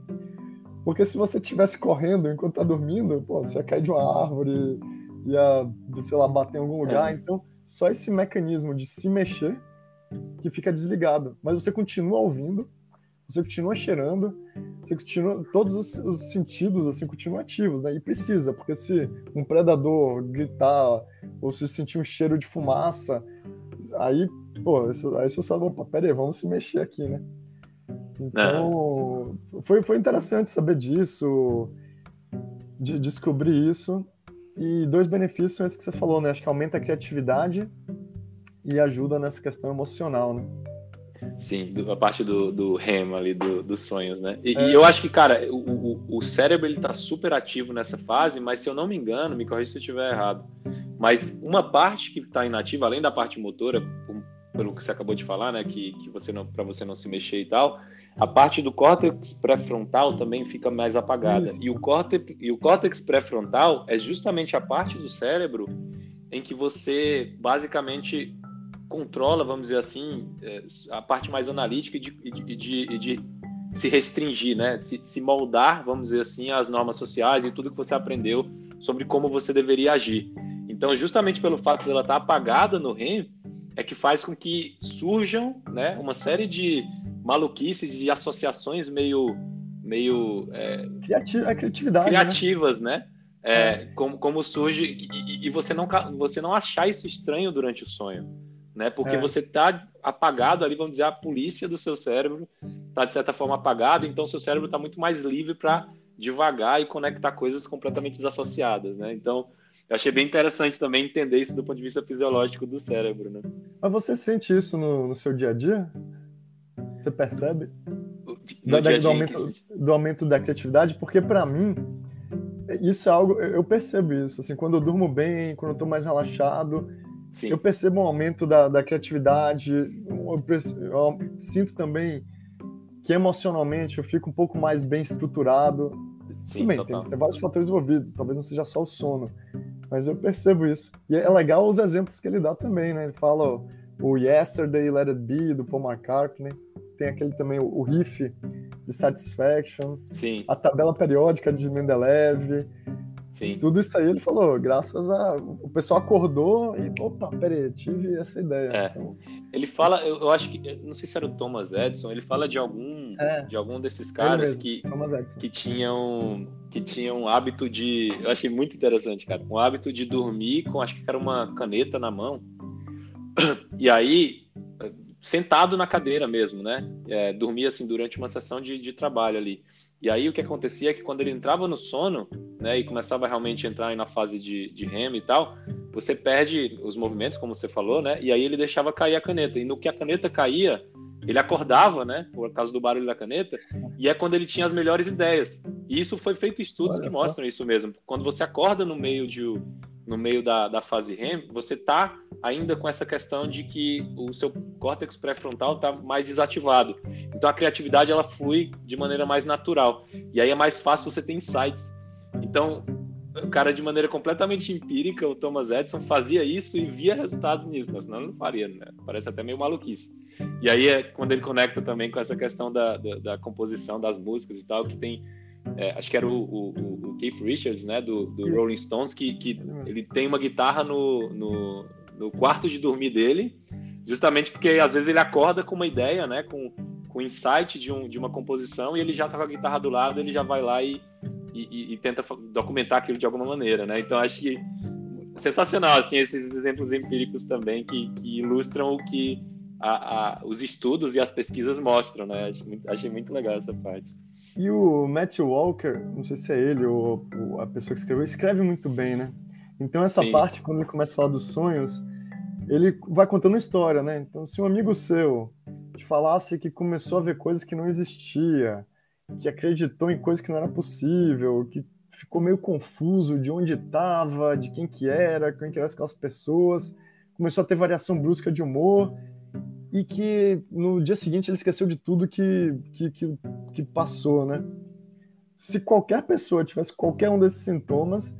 [SPEAKER 2] Porque se você estivesse correndo enquanto está dormindo, pô, você ia cair de uma árvore, ia, sei lá, bater em algum lugar. É. Então, só esse mecanismo de se mexer que fica desligado. Mas você continua ouvindo, você continua cheirando, você continua, todos os, os, sentidos assim continuam ativos, né? E precisa, porque se um predador gritar ou se sentir um cheiro de fumaça, aí, pô, isso, aí você sabe, opa, peraí, vamos se mexer aqui, né? Então, é. foi, foi interessante saber disso, de descobrir isso. E dois benefícios são esses que você falou, né? Acho que aumenta a criatividade e ajuda nessa questão emocional, né?
[SPEAKER 1] Sim, a parte do, do REM ali, do, dos sonhos, né? E, é. e, eu acho que, cara, o, o, o, cérebro ele tá super ativo nessa fase, mas se eu não me engano, me corrija se eu estiver errado, mas uma parte que está inativa, além da parte motora, pelo que você acabou de falar, né, que, que você não, para você não se mexer e tal, a parte do córtex pré-frontal também fica mais apagada. E o córtex, e o córtex pré-frontal é justamente a parte do cérebro em que você basicamente controla, vamos dizer assim, é, a parte mais analítica de, de, de, de se restringir, né? Se, se, moldar, vamos dizer assim, às normas sociais e tudo que você aprendeu sobre como você deveria agir. Então, justamente pelo fato dela estar apagada no REM, é que faz com que surjam, né, uma série de maluquices e associações meio, meio
[SPEAKER 2] é, Criati a criatividade,
[SPEAKER 1] né? criativas, né? né? É, como, como surge e, e, você não você não achar isso estranho durante o sonho, né? Porque é. você está apagado ali, vamos dizer, a polícia do seu cérebro está de certa forma apagada, então seu cérebro está muito mais livre para devagar e conectar coisas completamente desassociadas, né? Então eu achei bem interessante também entender isso do ponto de vista fisiológico do cérebro, né?
[SPEAKER 2] Mas você sente isso no, no seu dia a dia? Você percebe? Da, dia -dia do, aumento, do aumento da criatividade? Porque para mim, isso é algo, eu percebo isso, assim, quando eu durmo bem, quando eu tô mais relaxado, Sim. eu percebo um aumento da, da criatividade, eu, percebo, eu sinto também que emocionalmente eu fico um pouco mais bem estruturado. Sim, Também, tem, tem, vários fatores envolvidos, talvez não seja só o sono, mas eu percebo isso. E é legal os exemplos que ele dá também, né? Ele fala o Yesterday, Let It Be, do Paul McCartney, tem aquele também, o riff de Satisfaction,
[SPEAKER 1] Sim.
[SPEAKER 2] a tabela periódica de Mendeleev,
[SPEAKER 1] Sim.
[SPEAKER 2] Tudo isso aí ele falou, graças a. O pessoal acordou e, opa, peraí, tive essa ideia.
[SPEAKER 1] É. Então... Ele fala, eu, eu, acho que. Não sei se era o Thomas Edison, ele fala de algum, é. de algum desses caras que, que tinham que tinham um hábito de. Eu achei muito interessante, cara. Um hábito de dormir com, acho que era uma caneta na mão. (coughs) E aí, sentado na cadeira mesmo, né? É, dormia assim durante uma sessão de, de trabalho ali. E aí o que acontecia é que quando ele entrava no sono, né, e começava realmente a entrar na fase de, de REM e tal, você perde os movimentos, como você falou, né? E aí ele deixava cair a caneta. E no que a caneta caía, ele acordava, né? Por causa do barulho da caneta, e é quando ele tinha as melhores ideias. E isso foi feito estudos Olha que só. mostram isso mesmo. Quando você acorda no meio de no meio da, da fase REM, você está ainda com essa questão de que o seu córtex pré-frontal está mais desativado. Então a criatividade ela flui de maneira mais natural. E aí é mais fácil você ter insights. Então, o cara de maneira completamente empírica, o Thomas Edison, fazia isso e via resultados nisso, senão ele não faria, né? Parece até meio maluquice. E aí é quando ele conecta também com essa questão da, da, da composição das músicas e tal, que tem é, acho que era o, o, o, Keith Richards, né, do, do Rolling Stones, que, que ele tem uma guitarra no, no, no, quarto de dormir dele, justamente porque às vezes ele acorda com uma ideia, né, com, com insight de, um, de uma composição e ele já tá com a guitarra do lado, ele já vai lá e, e, e tenta documentar aquilo de alguma maneira, né? Então acho que sensacional assim esses exemplos empíricos também que, que ilustram o que a, a, os estudos e as pesquisas mostram, né? Achei muito, achei muito legal essa parte.
[SPEAKER 2] E o Matthew Walker, não sei se é ele ou, ou a pessoa que escreveu, escreve muito bem, né? Então essa Sim. parte, quando ele começa a falar dos sonhos, ele vai contando uma história, né? Então se um amigo seu te falasse que começou a ver coisas que não existia, que acreditou em coisas que não era possível, que ficou meio confuso de onde estava, de quem que era, quem que eram aquelas pessoas, começou a ter variação brusca de humor e que no dia seguinte ele esqueceu de tudo que, que, que, que passou, né? Se qualquer pessoa tivesse qualquer um desses sintomas,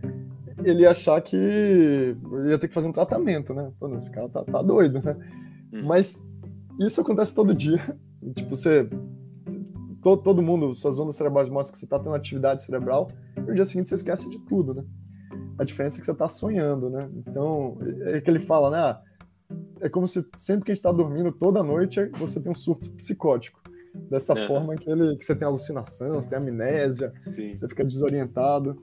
[SPEAKER 2] ele ia achar que ia ter que fazer um tratamento, né? Pô, esse cara tá, tá doido, né? Hum. Mas isso acontece todo dia. (laughs) Tipo, você. Todo, todo mundo, suas ondas cerebrais mostram que você tá tendo atividade cerebral, e no dia seguinte você esquece de tudo, né? A diferença é que você tá sonhando, né? Então, é que ele fala, né? Ah, é como se sempre que a gente está dormindo toda noite você tem um surto psicótico. Dessa é. forma que, ele, que você tem alucinação, você tem amnésia, Sim. você fica desorientado.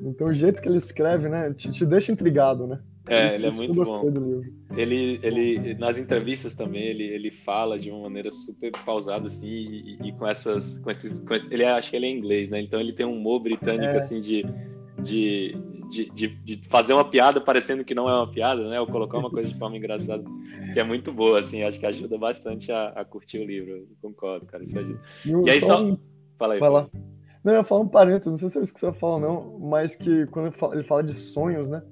[SPEAKER 2] Então o jeito que ele escreve, né, te, te deixa intrigado, né?
[SPEAKER 1] É, isso, ele é muito bom. Ele, ele, nas entrevistas também, ele, ele fala de uma maneira super pausada, assim, e, e com essas, com esses, com esse, ele é, acho que ele é inglês, né? Então ele tem um humor britânico, é. assim, de, de, de, de, de, fazer uma piada parecendo que não é uma piada, né? Ou colocar uma coisa de forma engraçada, que é muito boa, assim, acho que ajuda bastante a, a curtir o livro. concordo, cara, isso ajuda. E, e aí só. Um... Fala aí.
[SPEAKER 2] Fala. Não, eu ia falar um parênteses, não sei se é isso que você fala, não, mas que quando ele fala, de sonhos, né?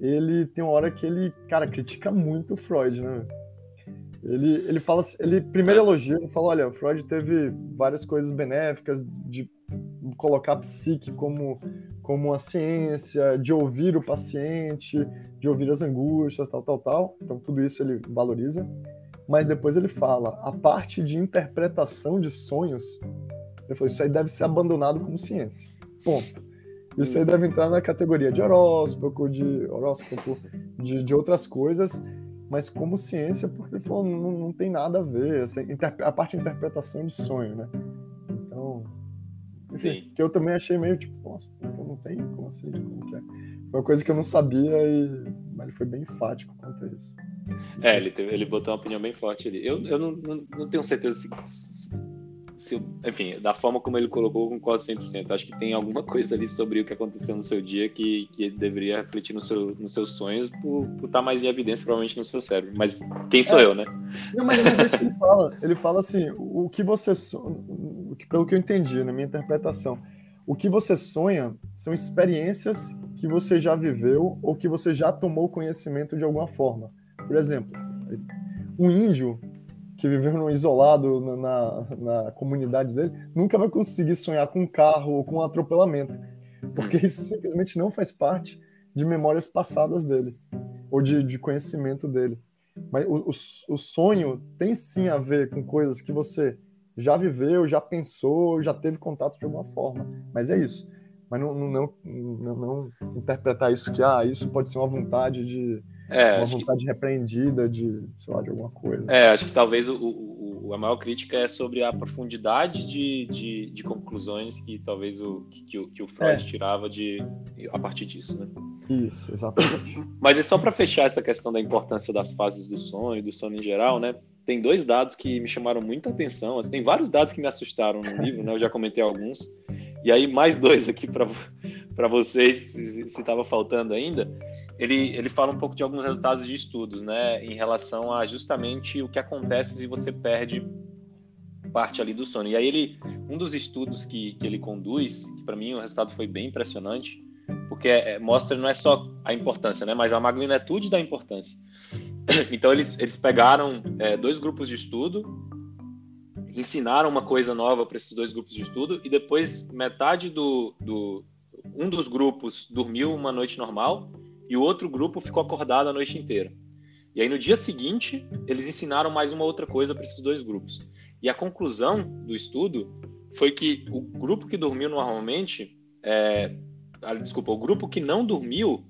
[SPEAKER 2] Ele tem uma hora que ele, cara, critica muito o Freud, né? Ele, ele fala, ele primeiro elogia, ele fala, olha, o Freud teve várias coisas benéficas de colocar a psique como como a ciência, de ouvir o paciente, de ouvir as angústias, tal, tal, tal. Então, tudo isso ele valoriza. Mas depois ele fala, a parte de interpretação de sonhos, ele falou, isso aí deve ser abandonado como ciência. Ponto. Isso aí deve entrar na categoria de horóscopo, de horóscopo, de, de outras coisas, mas como ciência, porque ele falou, não, não tem nada a ver, assim, a parte de interpretação de sonho, né? Enfim, que eu também achei meio tipo, nossa, então não tem? Como assim? Como que é? Foi uma coisa que eu não sabia e mas ele foi bem enfático quanto a isso.
[SPEAKER 1] É, ele, teve, ele botou uma opinião bem forte ali. Eu, eu não, não, não tenho certeza se, se, enfenfim, da forma como ele colocou, eu concordo 100%. Acho que tem alguma coisa ali sobre o que aconteceu no seu dia que, que deveria refletir no seu, nos seus sonhos por, por estar mais em evidência, provavelmente, no seu cérebro. Mas quem sou
[SPEAKER 2] é.
[SPEAKER 1] eu, né?
[SPEAKER 2] Não, mas, mas é isso que ele fala. Ele fala assim, o que você... Que, pelo que eu entendi, na minha interpretação, o que você sonha são experiências que você já viveu ou que você já tomou conhecimento de alguma forma. Por exemplo, um índio que viveu no isolado na, na, na, comunidade dele, nunca vai conseguir sonhar com um carro ou com um atropelamento, porque hum. isso simplesmente não faz parte de memórias passadas dele, ou de, de conhecimento dele. Mas o, o, o, sonho tem sim a ver com coisas que você já viveu, já pensou, já teve contato de alguma forma, mas é isso. Mas não, não, não, não interpretar isso que, ah, isso pode ser uma vontade de é, uma vontade que... repreendida de, sei lá, de alguma coisa.
[SPEAKER 1] É, acho que talvez o, o, a maior crítica é sobre a profundidade de, de, de conclusões que talvez o, que, que o Freud é. tirava de, a partir disso, né?
[SPEAKER 2] Isso, exatamente.
[SPEAKER 1] Mas é só para fechar essa questão da importância das fases do sonho, do sono em geral, né? Tem dois dados que me chamaram muita atenção. Assim, tem vários dados que me assustaram no livro, né? Eu já comentei alguns. E aí, mais dois aqui para vocês, se estava faltando ainda ele, ele fala um pouco de alguns resultados de estudos, né, em relação a justamente o que acontece se você perde parte ali do sono. E aí ele, um dos estudos que, que ele conduz, que para mim o resultado foi bem impressionante, porque é, mostra não é só a importância, né, mas a magnitude da importância. (coughs) Então eles, eles pegaram é, dois grupos de estudo, ensinaram uma coisa nova para esses dois grupos de estudo e depois metade do, do um dos grupos dormiu uma noite normal e o outro grupo ficou acordado a noite inteira. E aí no dia seguinte, eles ensinaram mais uma outra coisa para esses dois grupos. E a conclusão do estudo foi que o grupo que dormiu normalmente, é, ah, desculpa, o grupo que não dormiu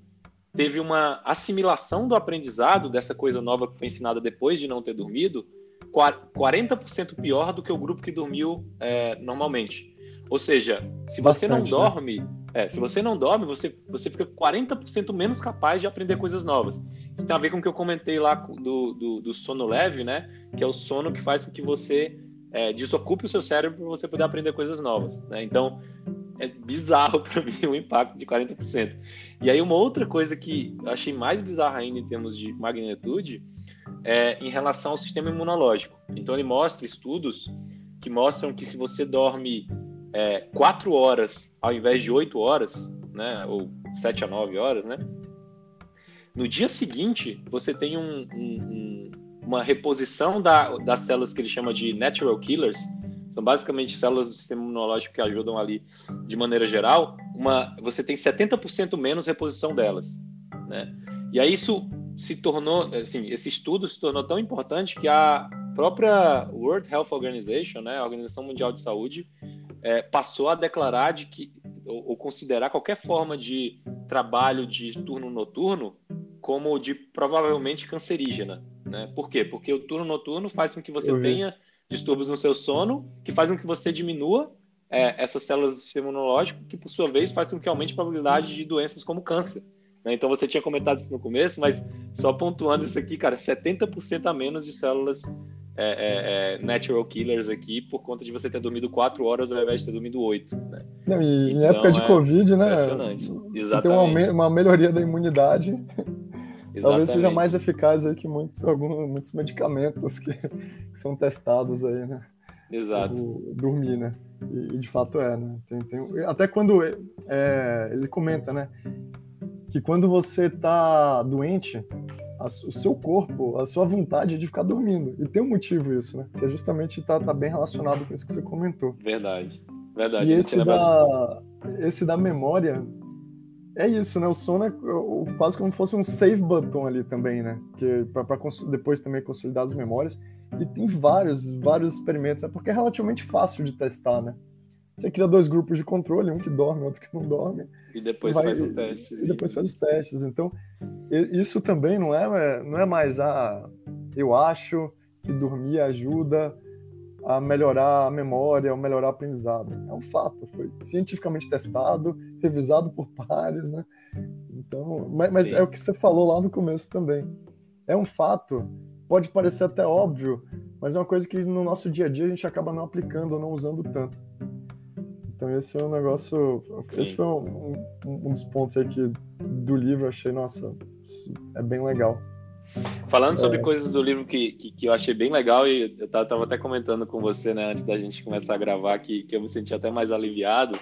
[SPEAKER 1] teve uma assimilação do aprendizado dessa coisa nova que foi ensinada depois de não ter dormido, 40% pior do que o grupo que dormiu é, normalmente. Ou seja, se você não né? dorme, né? É, se você não dorme, você, você fica 40% menos capaz de aprender coisas novas. Isso tem a ver com o que eu comentei lá do, do, do sono leve, né? Que é o sono que faz com que você é, desocupe o seu cérebro para você poder aprender coisas novas. Né? Então, é bizarro (laughs) para mim o impacto de 40%. E aí, uma outra coisa que eu achei mais bizarra ainda em termos de magnitude é em relação ao sistema imunológico. Então, ele mostra estudos que mostram que se você dorme é, quatro horas ao invés de oito horas, né, ou sete a nove horas, né, no dia seguinte você tem um, um, uma reposição da, das células que ele chama de natural killers, são basicamente células do sistema imunológico que ajudam ali de maneira geral, uma, você tem 70% menos reposição delas, né? E aí isso se tornou, assim, esse estudo se tornou tão importante que a própria World Health Organization, né, a Organização Mundial de Saúde, é, passou a declarar de que ou, ou, considerar qualquer forma de trabalho de turno noturno como de provavelmente cancerígena, né? Por quê? Porque o turno noturno faz com que você tenha distúrbios no seu sono, que faz com que você diminua é, essas células do sistema imunológico, que por sua vez faz com que aumente a probabilidade de doenças como câncer. Né? Então você tinha comentado isso no começo, mas só pontuando isso aqui, cara, 70% a menos de células é, é, é, natural killers aqui por conta de você ter dormido 4 horas ao invés de ter dormido 8. Né?
[SPEAKER 2] Não, e então, em época de é Covid, né? Impressionante. Exatamente. Você tem uma, uma melhoria da imunidade. Exatamente. Talvez seja mais eficaz aí que muitos, alguns, muitos medicamentos que, que são testados aí, né?
[SPEAKER 1] Exato.
[SPEAKER 2] O, dormir, né? E, e, de fato é, né? Tem, tem, até quando é, ele comenta, né? Que quando você tá doente, a, o seu corpo, a sua vontade de ficar dormindo. E tem um motivo isso, né? Que é justamente tá, tá bem relacionado com isso que você comentou.
[SPEAKER 1] Verdade. Verdade.
[SPEAKER 2] E esse da, esse da memória é isso, né? O sono é quase como se fosse um save button ali também, né? Que para depois também consolidar as memórias. E tem vários, vários experimentos, é porque é relativamente fácil de testar, né? Você cria dois grupos de controle, um que dorme, outro que não dorme.
[SPEAKER 1] E depois vai, faz o teste.
[SPEAKER 2] E depois faz os testes. Então, isso também não é, não é mais, ah, eu acho que dormir ajuda a, a melhorar a memória, ou melhorar o aprendizado. É um fato, foi cientificamente testado, revisado por pares, né? Então, mas, mas é o que você falou lá no começo também. É um fato, pode parecer até óbvio, mas é uma coisa que no nosso dia a dia a gente acaba não aplicando ou não usando tanto. Então esse é um negócio. Sim. Esse foi um, um, um, dos pontos aí que, do livro, achei, nossa, é bem legal.
[SPEAKER 1] Falando é... sobre coisas do livro que, que, que, eu achei bem legal, e eu tava até comentando com você, né, antes da gente começar a gravar, que, que eu me senti até mais aliviado,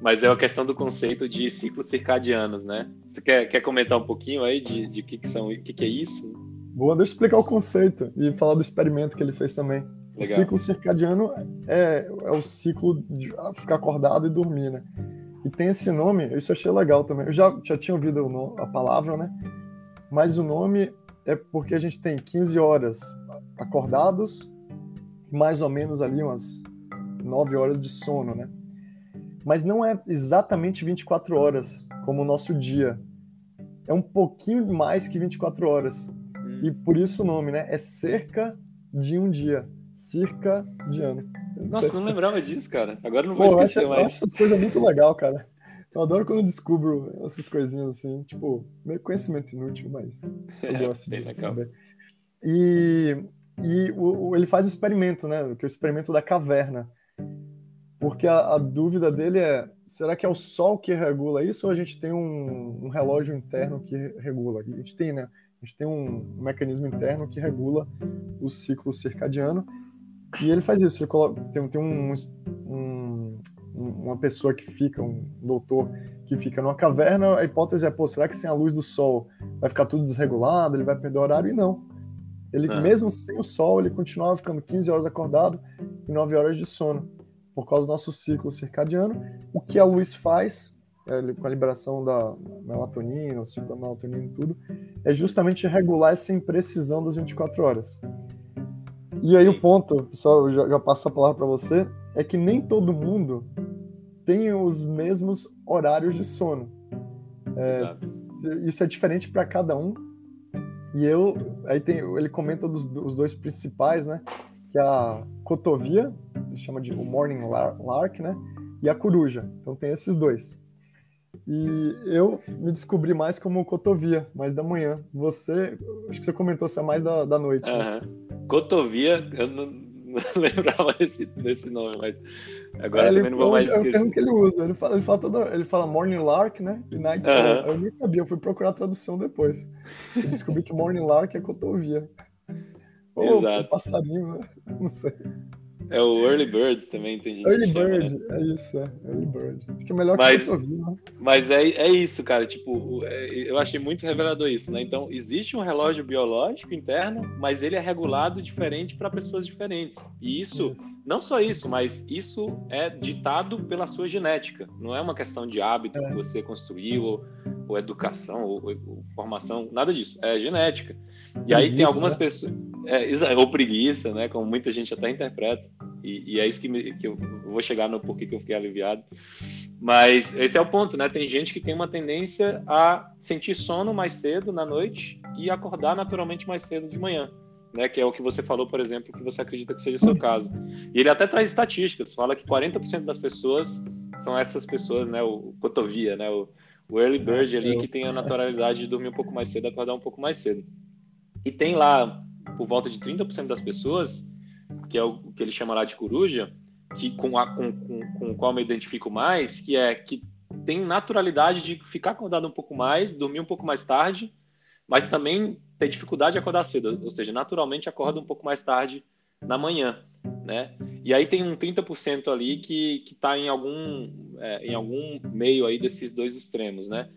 [SPEAKER 1] mas é a questão do conceito de ciclos circadianos, né? Você quer, quer comentar um pouquinho aí de, de que, que são, o que, que é isso?
[SPEAKER 2] Boa, deixa eu explicar o conceito e falar do experimento que ele fez também. Legal. O ciclo circadiano é, é o ciclo de ficar acordado e dormir, né? E tem esse nome, isso eu achei legal também. Eu já, já tinha ouvido a palavra, né? Mas o nome é porque a gente tem 15 horas acordados, mais ou menos ali umas 9 horas de sono, né? Mas não é exatamente 24 horas, como o nosso dia. É um pouquinho mais que 24 horas. Hum. E por isso o nome, né? É cerca de um dia circadiano.
[SPEAKER 1] Nossa, sei. não lembrava disso, cara. Agora não vou Pô, esquecer
[SPEAKER 2] eu acho,
[SPEAKER 1] mais.
[SPEAKER 2] Eu acho essas coisas muito legal, cara. Eu adoro quando eu descubro essas coisinhas assim, tipo, meio conhecimento inútil, mas (laughs) eu gosto de saber. E, e o, o, ele faz o experimento, né? Que é o experimento da caverna. Porque a, a, dúvida dele é: será que é o Sol que regula isso ou a gente tem um, um relógio interno que regula? A gente tem, né? A gente tem um mecanismo interno que regula o ciclo circadiano e ele faz isso, ele coloca, tem, tem um, um, uma pessoa que fica, um doutor que fica numa caverna, a hipótese é, pô, será que sem a luz do sol vai ficar tudo desregulado, ele vai perder o horário? E não. Ele, é. mesmo sem o sol, ele continuava ficando 15 horas acordado e 9 horas de sono, por causa do nosso ciclo circadiano. O que a luz faz, é, com a liberação da melatonina, o ciclo da melatonina e tudo, é justamente regular essa imprecisão das 24 horas. E aí o ponto, pessoal, já, já passo a palavra para você, é que nem todo mundo tem os mesmos horários de sono. É, isso é diferente para cada um. E eu, aí tem, ele comenta dos, dos dois principais, né? Que é a cotovia, ele chama de o morning lark, né? E a coruja. Então tem esses dois. E eu me descobri mais como cotovia, mais da manhã. Você, acho que você comentou se é mais da, da noite.
[SPEAKER 1] Uhum. Né? Cotovia, eu não, (laughs) não lembrava desse, desse nome, mas agora é, também não vou mais esquecer. É o
[SPEAKER 2] termo que ele usa. Ele fala, ele fala, toda, ele fala morning lark, né? E night uhum. Eu nem sabia, eu fui procurar a tradução depois. Eu descobri que morning lark é cotovia. Ou Exato. passarinho, né? (laughs) Não sei.
[SPEAKER 1] É o Early Bird também, tem gente
[SPEAKER 2] Early Bird, chama, né? é isso, é. Early Bird. Acho que é melhor mas, que eu ouvi, né?
[SPEAKER 1] Mas é, é isso, cara. Tipo, é, eu achei muito revelador isso, né? Então, existe um relógio biológico interno, mas ele é regulado diferente para pessoas diferentes. E isso, isso, não só isso, mas isso é ditado pela sua genética. Não é uma questão de hábito é. que você construiu, ou, ou educação, ou, ou, formação, nada disso. É genética. E aí tem algumas né? pessoas. É, ou preguiça, né? Como muita gente até interpreta. E, e é isso que, me, que eu vou chegar no porquê que eu fiquei aliviado. Mas esse é o ponto, né? Tem gente que tem uma tendência a sentir sono mais cedo na noite e acordar naturalmente mais cedo de manhã. Né, que é o que você falou, por exemplo, que você acredita que seja o seu caso. E ele até traz estatísticas, fala que 40% das pessoas são essas pessoas, né, o cotovia, né, o, o early bird ali que tem a naturalidade de dormir um pouco mais cedo, acordar um pouco mais cedo. E tem lá por volta de 30% das pessoas que é o que ele chama lá de coruja, que com, a, com, com, com o qual me identifico mais, que é que tem naturalidade de ficar acordado um pouco mais, dormir um pouco mais tarde, mas também ter dificuldade de acordar cedo, ou seja, naturalmente acorda um pouco mais tarde na manhã, né? E aí tem um 30% ali que está em algum é, em algum meio aí desses dois extremos, né?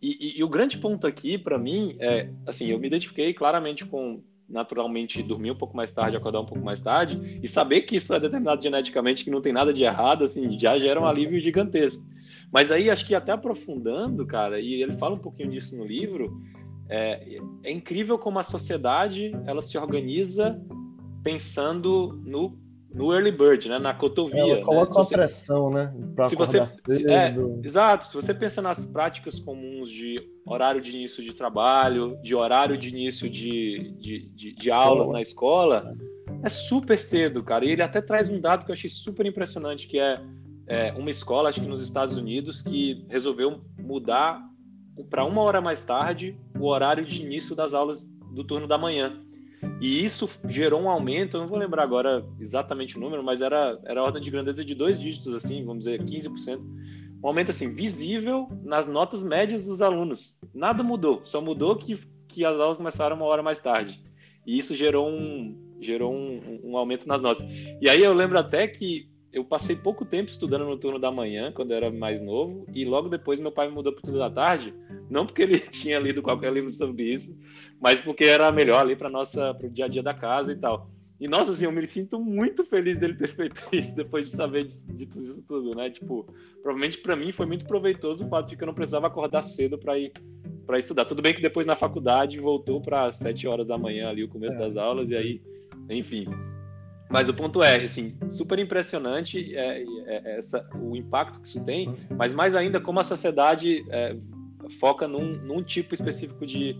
[SPEAKER 1] E, e, e o grande ponto aqui para mim é, assim, eu me identifiquei claramente com naturalmente dormir um pouco mais tarde, acordar um pouco mais tarde, e saber que isso é determinado geneticamente, que não tem nada de errado, assim, já gera um alívio gigantesco. Mas aí, acho que até aprofundando, cara, e ele fala um pouquinho disso no livro, é, é incrível como a sociedade, ela se organiza pensando no no early bird, né, na cotovia. Ela
[SPEAKER 2] né? coloca né? uma pressão, né,
[SPEAKER 1] para se você, cedo. É, exato. Se você pensa nas práticas comuns de horário de início de trabalho, de horário de início de, de, de, de aulas na escola, é super cedo, cara. E ele até traz um dado que eu achei super impressionante, que é, é uma escola, acho que nos Estados Unidos, que resolveu mudar para uma hora mais tarde o horário de início das aulas do turno da manhã. E isso gerou um aumento, eu não vou lembrar agora exatamente o número, mas era, era a ordem de grandeza de dois dígitos, assim, vamos dizer, 15%. Um aumento, assim, visível nas notas médias dos alunos. Nada mudou, só mudou que, que as aulas começaram uma hora mais tarde. E isso gerou um, gerou um, um aumento nas notas. E aí eu lembro até que eu passei pouco tempo estudando no turno da manhã, quando eu era mais novo, e logo depois meu pai me mudou para o turno da tarde, não porque ele (laughs) tinha lido qualquer livro sobre isso, mas porque era melhor ali para nossa pro dia a dia da casa e tal. E nossa, assim, eu me sinto muito feliz dele ter (laughs) feito isso depois de saber disso, disso tudo, né? Tipo, provavelmente para mim foi muito proveitoso o fato de que eu não precisava acordar cedo para ir para estudar. Tudo bem que depois na faculdade voltou para sete horas da manhã ali o começo é. das aulas e aí, enfim, mas o ponto é, assim, super impressionante é, é, é, essa, o impacto que isso tem, mas mais ainda como a sociedade é, foca num, num, tipo específico de,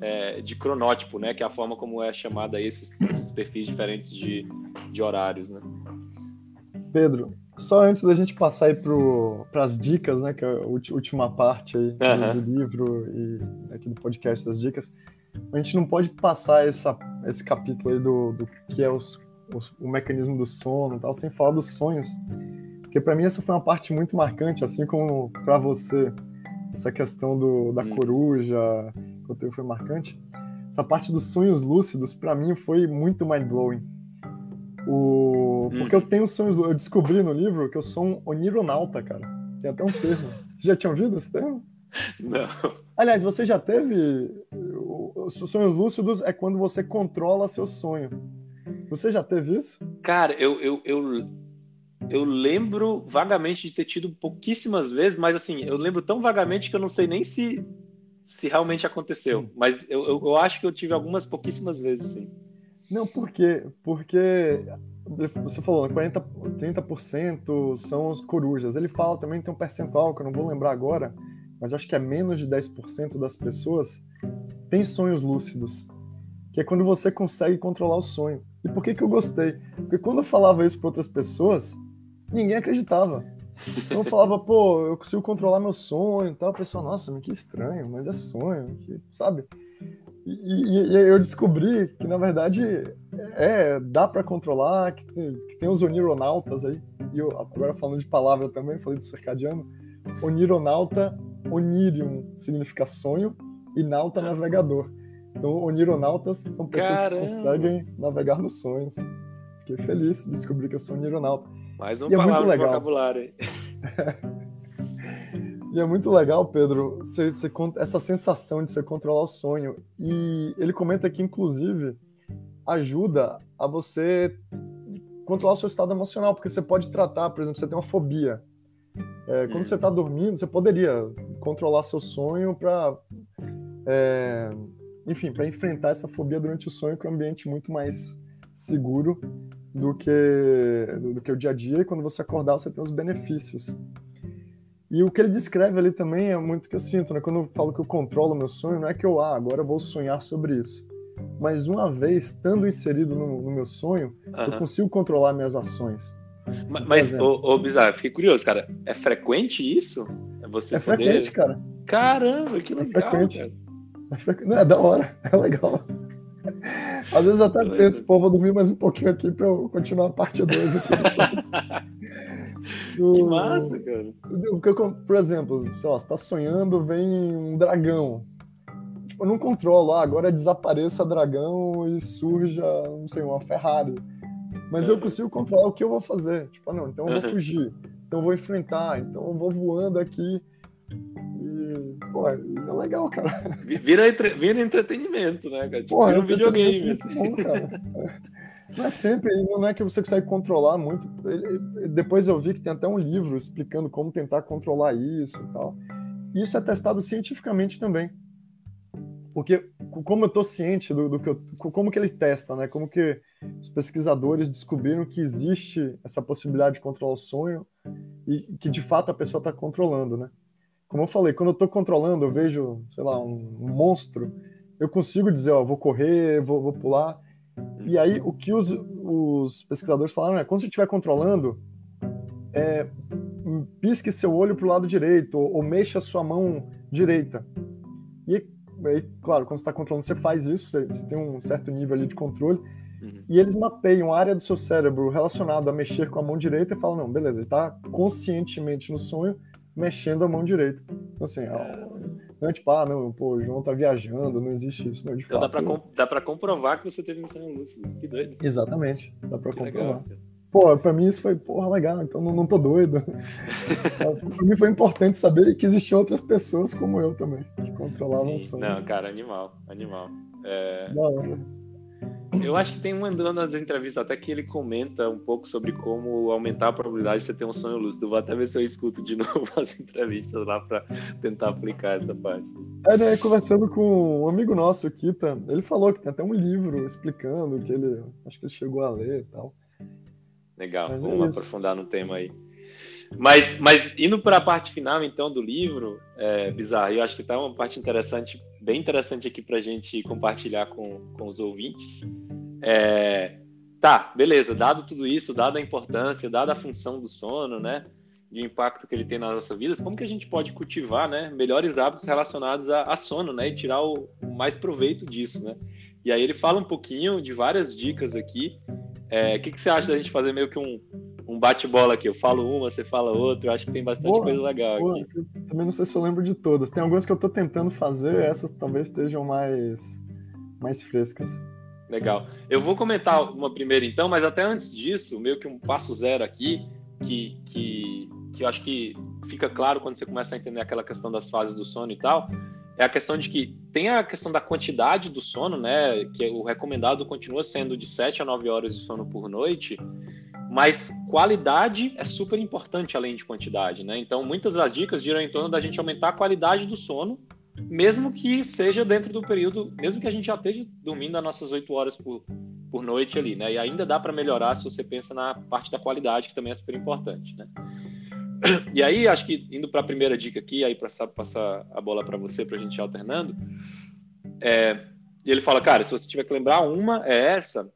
[SPEAKER 1] é, de cronótipo, né? Que é a forma como é chamada esses, esses perfis diferentes de, de horários, né?
[SPEAKER 2] Pedro, só antes da gente passar aí para as dicas, né? Que é a última parte aí uhum. do livro e aqui do podcast das dicas, a gente não pode passar essa, esse capítulo aí do, do que é os o, o mecanismo do sono e tal, sem falar dos sonhos. Porque para mim essa foi uma parte muito marcante, assim como para você, essa questão do, da coruja, eu foi marcante. Essa parte dos sonhos lúcidos, para mim, foi muito mind-blowing. O... Hum. Porque eu tenho sonhos, eu descobri no livro que eu sou um onironauta, cara. Tem até um termo. Você já tinha ouvido esse termo?
[SPEAKER 1] Não.
[SPEAKER 2] Aliás, você já teve. Os sonhos lúcidos é quando você controla seu sonho. Você já teve isso?
[SPEAKER 1] Cara, eu, eu, eu, eu lembro vagamente de ter tido pouquíssimas vezes, mas assim, eu lembro tão vagamente que eu não sei nem se, se realmente aconteceu. Mas eu, eu, acho que eu tive algumas pouquíssimas vezes, sim.
[SPEAKER 2] Não, por quê? Porque você falou, 40, 30% são os corujas. Ele fala também, tem um percentual que eu não vou lembrar agora, mas acho que é menos de 10% das pessoas tem sonhos lúcidos, que é quando você consegue controlar o sonho. E por que, que eu gostei? Porque quando eu falava isso para outras pessoas, ninguém acreditava. Então eu falava, pô, eu consigo controlar meu sonho e tal. O pessoal, nossa, mas que estranho, mas é sonho, que, sabe? E, e, e, eu descobri que, na verdade, é, dá para controlar, que tem, que tem os onironautas aí. E eu, agora falando de palavra também, falei do circadiano. Onironauta, onirium significa sonho e nauta navegador. Então, onironautas são pessoas Caramba. que conseguem navegar nos sonhos. Fiquei feliz de descobrir que eu sou onironauta.
[SPEAKER 1] Mais uma e palavra é muito legal. vocabulário. (laughs)
[SPEAKER 2] e é muito legal, Pedro, você, você, essa sensação de você controlar o sonho. E ele comenta que, inclusive, ajuda a você controlar o seu estado emocional, porque você pode tratar, por exemplo, você tem uma fobia. É, quando você está dormindo, você poderia controlar seu sonho para é, enfim, para enfrentar essa fobia durante o sonho, que é um ambiente muito mais seguro do que, do que o dia a dia, e quando você acordar, você tem os benefícios. E o que ele descreve ali também é muito que eu sinto, né? Quando eu falo que eu controlo meu sonho, não é que eu, ah, agora eu vou sonhar sobre isso. Mas uma vez, estando inserido no, no meu sonho, uhum. eu consigo controlar minhas ações.
[SPEAKER 1] Mas, mas ô, ô, Bizarro, fiquei curioso, cara. É frequente isso?
[SPEAKER 2] É, você é poder... frequente, cara.
[SPEAKER 1] Caramba, que é legal, é frequente. cara.
[SPEAKER 2] Não, é da hora, (laughs) é legal. Às vezes até penso, pô, vou dormir mais um pouquinho aqui para eu continuar a parte 2 aqui. (laughs)
[SPEAKER 1] Do... Que massa, cara.
[SPEAKER 2] Por exemplo, sei lá, você tá sonhando, vem um dragão. Tipo, eu não controlo, ah, agora desapareça dragão e surja, não sei, uma Ferrari. Mas eu consigo controlar o que eu vou fazer. Tipo, ah, não, então eu vou fugir, então eu vou enfrentar, então eu vou voando aqui pô, é legal, cara.
[SPEAKER 1] Vira, entre... Vira entretenimento, né, cara? Tipo, vira um videogame. Assim. Bom, cara.
[SPEAKER 2] Não é sempre, não é que você consegue controlar muito. Depois eu vi que tem até um livro explicando como tentar controlar isso e tal. E isso é testado cientificamente também. Porque como eu estou ciente do, do, que eu, como que eles testam, né? Como que os pesquisadores descobriram que existe essa possibilidade de controlar o sonho e que de fato a pessoa está controlando, né? Como eu falei, quando eu estou controlando, eu vejo, sei lá, um, monstro, eu consigo dizer, ó, vou correr, vou, vou pular. E aí, o que os, os pesquisadores falaram é quando você estiver controlando, é, pisque seu olho para o lado direito ou, ou mexa sua mão direita. E aí, claro, quando você está controlando, você faz isso, você, você, tem um certo nível ali de controle. Uhum. E eles mapeiam a área do seu cérebro relacionada a mexer com a mão direita e falam: não, beleza, ele está conscientemente no sonho mexendo a mão direita. Então, assim, não é tipo, ah, não, pô, o João tá viajando, não existe isso, não, de então
[SPEAKER 1] fato. Dá pra, dá pra comprovar que você teve um sonho lúcido, que doido.
[SPEAKER 2] Exatamente, dá pra que comprovar. Legal. Pô, pra mim isso foi, porra, legal, então não, não tô doido. (laughs) pra mim foi importante saber que existiam outras pessoas como eu também, que controlavam Sim, o sonho.
[SPEAKER 1] Não, cara, animal, animal. É... eu acho que tem um andando nas entrevistas até que ele comenta um pouco sobre como aumentar a probabilidade de você ter um sonho lúcido. Vou até ver se eu escuto de (laughs) novo as entrevistas lá para tentar aplicar essa parte.
[SPEAKER 2] É, né, conversando com um amigo nosso, o Kita, ele falou que tem até um livro explicando que ele, acho que ele chegou a ler e tal.
[SPEAKER 1] Legal, Mas é vamos é aprofundar no tema aí. Mas, mas indo para a parte final, então, do livro, é, Bizarro, eu acho que está uma parte interessante, bem interessante aqui para a gente compartilhar com, com os ouvintes. É, tá, beleza, dado tudo isso, dada a importância, dada a função do sono, né, e o impacto que ele tem nas nossas vidas, como que a gente pode cultivar, né, melhores hábitos relacionados a, a sono, né, e tirar o, o, mais proveito disso, né? E aí ele fala um pouquinho de várias dicas aqui. É, o é, que, que você acha da gente fazer meio que um, um bate-bola aqui. Eu falo uma, você fala outra. Eu acho que tem bastante boa, coisa legal boa. aqui.
[SPEAKER 2] Também não sei se eu lembro de todas. Tem algumas que eu tô tentando fazer, essas talvez estejam mais, mais frescas.
[SPEAKER 1] Legal. Eu vou comentar uma primeira então, mas até antes disso, meio que um passo zero aqui, que, que, que eu acho que fica claro quando você começa a entender aquela questão das fases do sono e tal, é a questão de que tem a questão da quantidade do sono, né? Que o recomendado continua sendo de 7 a 9 horas de sono por noite, mas qualidade é super importante além de quantidade, né? Então, muitas das dicas giram em torno da gente aumentar a qualidade do sono, mesmo que seja dentro do período, mesmo que a gente já esteja dormindo as nossas 8 horas por, por noite ali, né? E ainda dá para melhorar se você pensa na parte da qualidade, que também é super importante, né? (coughs) E aí, acho que indo para a primeira dica aqui, aí para passar a bola para você, para a gente ir alternando, é, ele fala, cara, se você tiver que lembrar uma, é essa,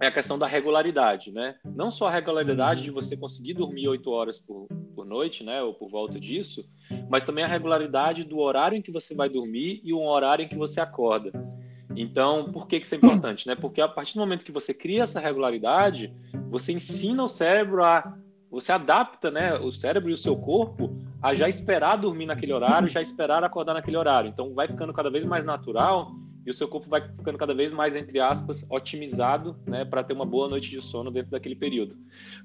[SPEAKER 1] é a questão da regularidade, né? Não só a regularidade de você conseguir dormir oito horas por, por noite, né, ou por volta disso, mas também a regularidade do horário em que você vai dormir e o horário em que você acorda. Então, por que, que isso é importante, né? Porque a partir do momento que você cria essa regularidade, você ensina o cérebro a você adapta, né, o cérebro e o seu corpo a já esperar dormir naquele horário, já esperar acordar naquele horário. Então, vai ficando cada vez mais natural e o seu corpo vai ficando cada vez mais, entre aspas, otimizado, né, para ter uma boa noite de sono dentro daquele período.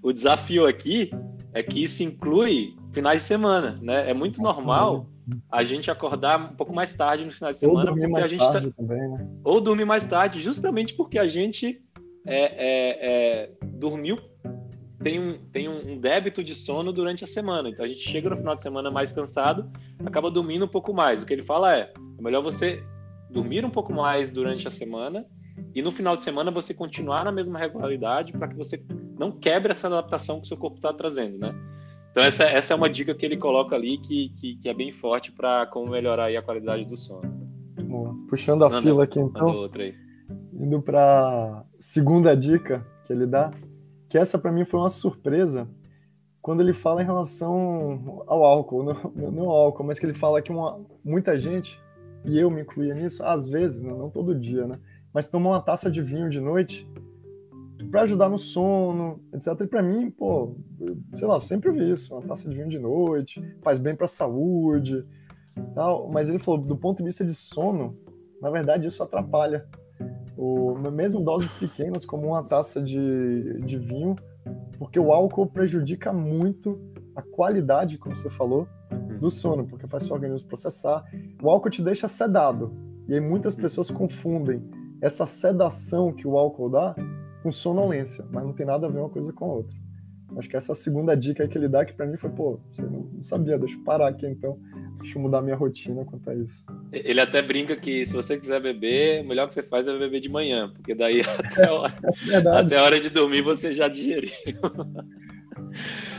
[SPEAKER 1] O desafio aqui é que isso inclui finais de semana, né? É muito normal a gente acordar um pouco mais tarde no final de semana,
[SPEAKER 2] ou dormir mais
[SPEAKER 1] a gente
[SPEAKER 2] tarde tá... também, né?
[SPEAKER 1] ou dormir mais tarde, justamente porque a gente é, é, é, dormiu tem, um, tem um, débito de sono durante a semana. Então a gente chega no final de semana mais cansado, acaba dormindo um pouco mais. O que ele fala é: é melhor você dormir um pouco mais durante a semana e no final de semana você continuar na mesma regularidade para que você não quebre essa adaptação que o seu corpo está trazendo, né? Então essa, essa é uma dica que ele coloca ali que, que, que é bem forte para como melhorar a qualidade do sono.
[SPEAKER 2] Boa. Puxando a Manda, fila aqui então, indo para segunda dica que ele dá, que essa para mim foi uma surpresa quando ele fala em relação ao álcool, não, não ao álcool, mas que ele fala que uma, muita gente e eu me incluía nisso, às vezes, não, não todo dia, né? Mas tomar uma taça de vinho de noite para ajudar no sono, etc. E para mim, pô, sei lá, sempre vi isso, uma taça de vinho de noite, faz bem para a saúde, tal. Mas ele falou, do ponto de vista de sono, na verdade isso atrapalha. O, mesmo doses pequenas, como uma taça de, de vinho, porque o álcool prejudica muito a qualidade, como você falou, do sono, porque faz seu organismo processar. O álcool te deixa sedado. E aí muitas pessoas confundem essa sedação que o álcool dá com sonolência, mas não tem nada a ver uma coisa com a outra. Acho que essa é segunda dica que ele dá, que para mim foi, pô, você não, sabia, deixa eu parar aqui então, deixa eu mudar minha rotina quanto a isso.
[SPEAKER 1] Ele até brinca que se você quiser beber, o melhor que você faz é beber de manhã, porque daí (laughs) até a hora, (laughs) é até a hora de dormir você já digeriu. (laughs)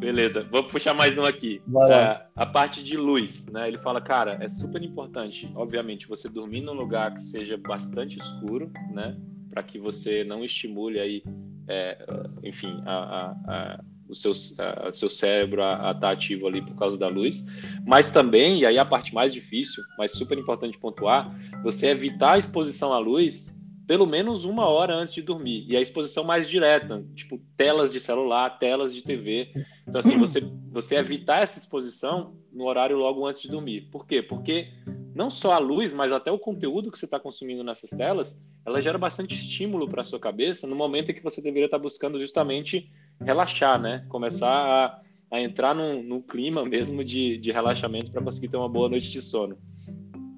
[SPEAKER 1] Beleza, vou puxar mais um aqui. É, a parte de luz, né? Ele fala, cara, é super importante, obviamente, você dormir num lugar que seja bastante escuro, né? para que você não estimule aí, é, enfim, a, a, a, o seu, a, seu cérebro a estar tá ativo ali por causa da luz, mas também, e aí a parte mais difícil, mas super importante pontuar, você evitar a exposição à luz pelo menos uma hora antes de dormir. E a exposição mais direta, tipo telas de celular, telas de TV. Então, assim, você, você evitar essa exposição no horário logo antes de dormir. Por quê? Porque não só a luz, mas até o conteúdo que você está consumindo nessas telas, ela gera bastante estímulo para a sua cabeça no momento em que você deveria estar tá buscando justamente relaxar, né? Começar a, a entrar num, num clima mesmo de, de relaxamento para conseguir ter uma boa noite de sono.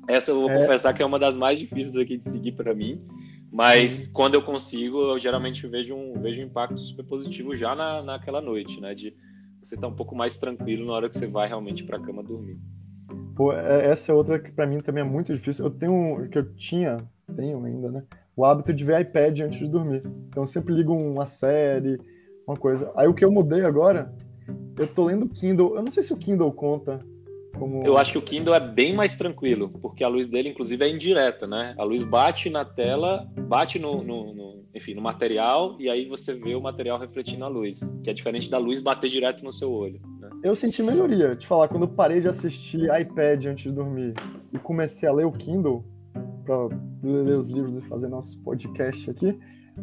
[SPEAKER 1] Essa eu vou é. confessar que é uma das mais difíceis aqui de seguir para mim. Mas quando eu consigo, eu geralmente vejo um, vejo um impacto super positivo já na, naquela noite, né? De você estar tá um pouco mais tranquilo na hora que você vai realmente para a cama dormir.
[SPEAKER 2] Pô, é, essa é outra que para mim também é muito difícil. Eu tenho, que eu tinha, tenho ainda, né? O hábito de ver iPad antes de dormir. Então eu sempre ligo uma série, uma coisa. Aí o que eu mudei agora, eu tô lendo Kindle. Eu não sei se o Kindle conta como...
[SPEAKER 1] Eu acho que o Kindle é bem mais tranquilo, porque a luz dele, inclusive, é indireta, né? A luz bate na tela, bate no, no, no, enfim, no material, e aí você vê o material refletindo a luz, que é diferente da luz bater direto no seu olho. Né?
[SPEAKER 2] Eu senti melhoria. Te falar, quando eu parei de assistir iPad antes de dormir e comecei a ler o Kindle, para ler os livros e fazer nosso podcast aqui,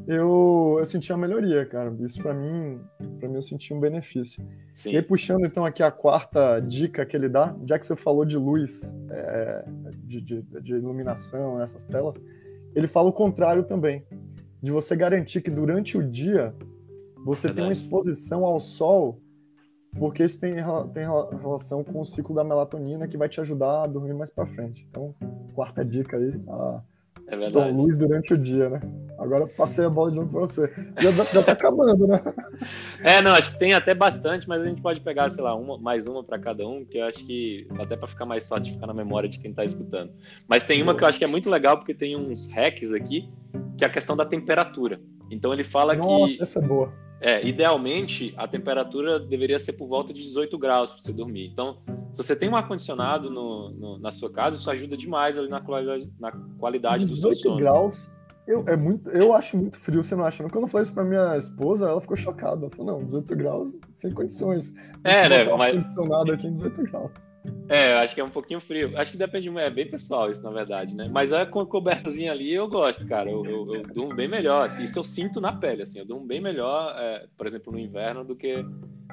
[SPEAKER 2] eu, eu senti uma melhoria, cara. Isso para mim, para mim eu senti um benefício. Sim. E aí, puxando então aqui a quarta dica que ele dá, já que você falou de luz, é, de, de, de, iluminação nessas telas, ele fala o contrário também, de você garantir que durante o dia você tem uma exposição ao sol, porque isso tem, tem relação com o ciclo da melatonina que vai te ajudar a dormir mais para frente. Então, quarta dica aí, a é verdade. luz durante o dia, né? Agora passei a bola de novo pra você. Já, já tá acabando, né?
[SPEAKER 1] É, não, acho que tem até bastante, mas a gente pode pegar, sei lá, uma, mais uma para cada um, que eu acho que até para ficar mais fácil de ficar na memória de quem tá escutando. Mas tem uma que eu acho que é muito legal, porque tem uns hacks aqui, que é a questão da temperatura. Então ele fala
[SPEAKER 2] Nossa,
[SPEAKER 1] que.
[SPEAKER 2] Nossa, essa é boa.
[SPEAKER 1] É, idealmente a temperatura deveria ser por volta de 18 graus para você dormir. Então, se você tem um ar-condicionado na sua casa, isso ajuda demais ali na qualidade, na qualidade do seu sono.
[SPEAKER 2] 18 graus, eu, é muito, eu acho muito frio, você não acha? Quando eu falei isso pra minha esposa, ela ficou chocada. Ela falou, não, 18 graus, sem condições.
[SPEAKER 1] É, né?
[SPEAKER 2] Mas... ar-condicionado aqui em 18 graus.
[SPEAKER 1] É, eu acho que é um pouquinho frio. Acho que depende, é bem pessoal isso, na verdade, né? Mas é com a cobertazinha ali eu gosto, cara. Eu, eu, eu durmo bem melhor, assim, isso eu sinto na pele, assim. Eu durmo bem melhor, é, por exemplo, no inverno do que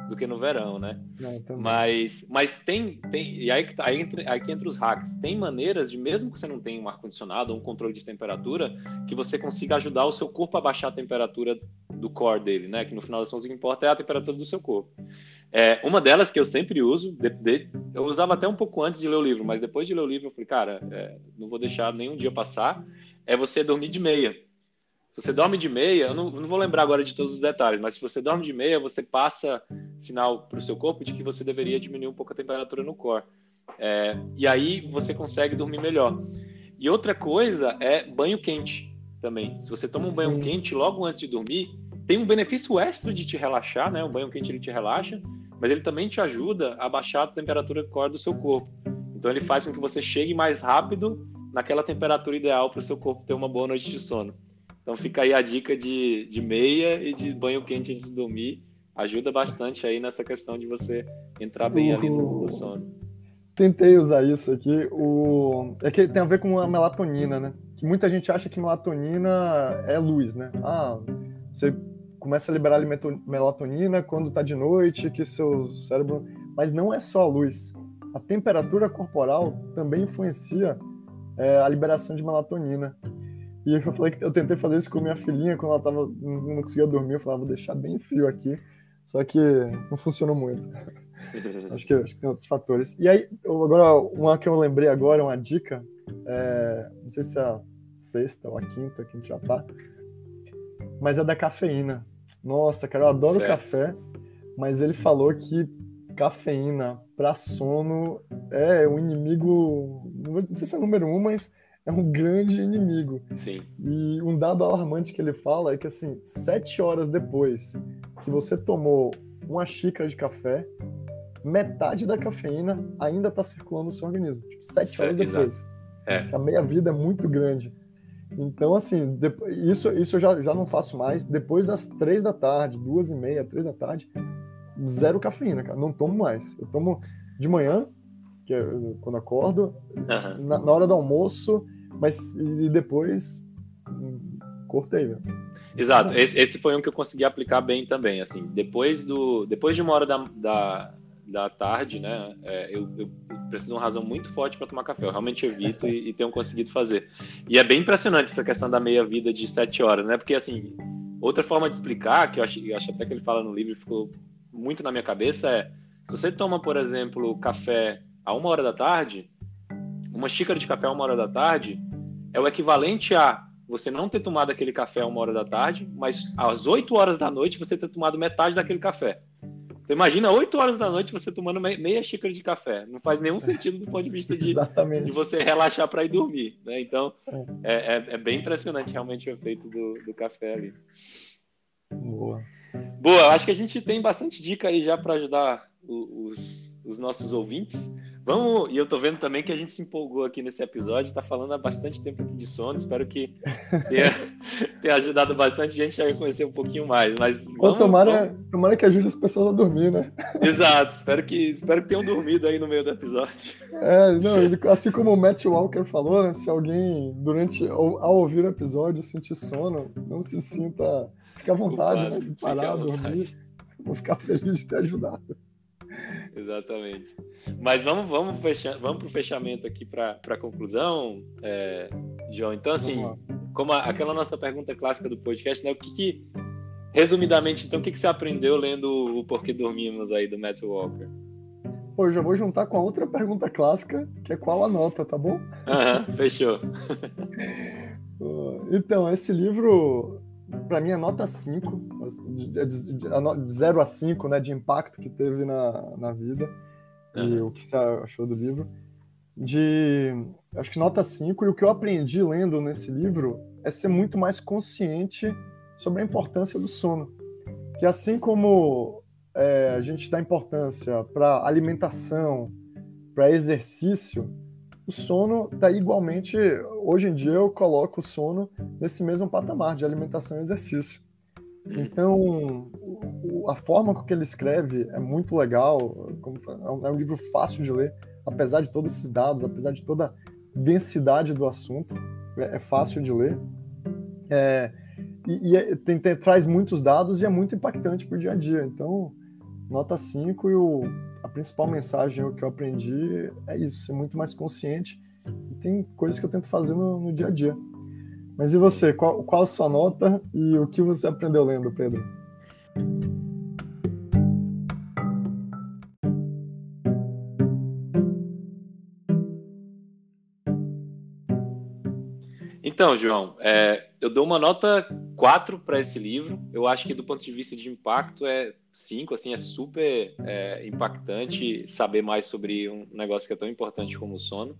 [SPEAKER 1] do que no verão, né? Não, mas, mas tem, tem e aí, aí, entre, aí que entra os hacks. Tem maneiras de, mesmo que você não tenha um ar-condicionado ou um controle de temperatura, que você consiga ajudar o seu corpo a baixar a temperatura do core dele, né? Que no final das contas o que importa é a temperatura do seu corpo. É, uma delas que eu sempre uso, de, de, eu usava até um pouco antes de ler o livro, mas depois de ler o livro eu falei, cara, é, não vou deixar nenhum dia passar, é você dormir de meia. Se você dorme de meia, eu não, não, vou lembrar agora de todos os detalhes, mas se você dorme de meia, você passa sinal para o seu corpo de que você deveria diminuir um pouco a temperatura no core. É, e aí você consegue dormir melhor. E outra coisa é banho quente também. Se você toma um Sim. banho quente logo antes de dormir, tem um benefício extra de te relaxar, né? O banho quente ele te relaxa, mas ele também te ajuda a baixar a temperatura core do seu corpo. Então ele faz com que você chegue mais rápido naquela temperatura ideal para o seu corpo ter uma boa noite de sono. Então fica aí a dica de, de meia e de banho quente antes de dormir. Ajuda bastante aí nessa questão de você entrar bem ali no, no sono.
[SPEAKER 2] Tentei usar isso aqui. O... É que tem a ver com a melatonina, né? Que muita gente acha que melatonina é luz, né? Ah, você começa a liberar melatonina quando tá de noite, que seu cérebro. Mas não é só a luz. A temperatura corporal também influencia é, a liberação de melatonina. E eu falei que eu tentei fazer isso com minha filhinha quando ela tava, não conseguia dormir. Eu falava, vou deixar bem frio aqui. Só que não funcionou muito. (laughs) acho, que, acho que tem outros fatores. E aí, agora, uma que eu lembrei agora, uma dica. É, não sei se é a sexta ou a quinta que a gente já tá. Mas é da cafeína. Nossa, cara, eu adoro certo. café. Mas ele falou que cafeína para sono é um inimigo. Não sei se é número um, mas é um grande inimigo.
[SPEAKER 1] Sim.
[SPEAKER 2] E um dado alarmante que ele fala é que, assim, sete horas depois que você tomou uma xícara de café, metade da cafeína ainda está circulando no seu organismo. Tipo, sete horas depois. É. A meia-vida é muito grande. Então, assim, isso, isso eu já, já não faço mais. Depois das três da tarde, duas e meia, três da tarde, zero cafeína, cara. Não tomo mais. Eu tomo de manhã, que é quando acordo, uhum. na, na, hora do almoço, mas e depois cortei, velho.
[SPEAKER 1] Exato, esse, esse, foi um que eu consegui aplicar bem também, assim, depois do, depois de uma hora da, da, da tarde, né, é, eu, eu, preciso de uma razão muito forte para tomar café, eu realmente evito e, e, tenho conseguido fazer. E é bem impressionante essa questão da meia-vida de sete horas, né, porque, assim, outra forma de explicar, que eu acho, eu acho até que ele fala no livro e ficou muito na minha cabeça, é, se você toma, por exemplo, café a uma hora da tarde, uma xícara de café a uma hora da tarde é o equivalente a você não ter tomado aquele café a uma hora da tarde, mas às 8 horas da noite você ter tomado metade daquele café. Então imagina 8 horas da noite você tomando meia xícara de café. Não faz nenhum sentido do ponto de vista de, de você relaxar para ir dormir. Né? Então é. é, é, é, bem impressionante realmente o efeito do, do café ali.
[SPEAKER 2] Boa.
[SPEAKER 1] Boa, acho que a gente tem bastante dica aí já para ajudar os, os nossos ouvintes. Vamos, e eu tô vendo também que a gente se empolgou aqui nesse episódio, está falando há bastante tempo aqui de sono, espero que (laughs) tenha, tenha ajudado bastante gente a conhecer um pouquinho mais. Mas
[SPEAKER 2] vamos, tomara, vamos... tomara que ajude as pessoas a dormir, né? (laughs)
[SPEAKER 1] Exato, espero que, espero que tenham dormido aí no meio do episódio.
[SPEAKER 2] É, não, ele, assim como o Matt Walker falou, né, se alguém, durante, ao ouvir o episódio, sentir sono, não se sinta, fique à vontade né, de parar, dormir. Vou ficar feliz de ter ajudado.
[SPEAKER 1] Exatamente. Mas vamos, vamos, fechar, vamos para o fechamento aqui para a conclusão, é, João. Então, assim, como a, aquela nossa pergunta clássica do podcast, né? O que, que resumidamente, então, o que, que você aprendeu lendo o Porquê Dormimos aí do Matt Walker?
[SPEAKER 2] Pô, eu já vou juntar com a outra pergunta clássica, que é qual a nota, tá bom?
[SPEAKER 1] Fechou. (laughs)
[SPEAKER 2] então, esse livro, para mim, é nota 5, de 0 a 5, né, de impacto que teve na, na vida e o que você achou do livro. De, acho que nota 5, e o que eu aprendi lendo nesse livro é ser muito mais consciente sobre a importância do sono. Que assim como é, a gente dá importância para alimentação, para exercício, o sono está igualmente. Hoje em dia eu coloco o sono nesse mesmo patamar de alimentação e exercício. Então, a forma com que ele escreve é muito legal, é, é um livro fácil de ler, apesar de todos esses dados, apesar de toda a densidade do assunto, é, é fácil de ler. É, e, e é, tem, tem, traz muitos dados e é muito impactante para o dia a dia. Então, nota 5 e o, a principal mensagem que eu aprendi é isso, ser muito mais consciente. E tem coisas que eu tento fazer no, no dia a dia. Mas e você? Qual, qual a sua nota e o que você aprendeu lendo, Pedro?
[SPEAKER 1] Então, João, é, eu dou uma nota 4 para esse livro. Eu acho que do ponto de vista de impacto é 5, assim, é super é, impactante saber mais sobre um negócio que é tão importante como o sono.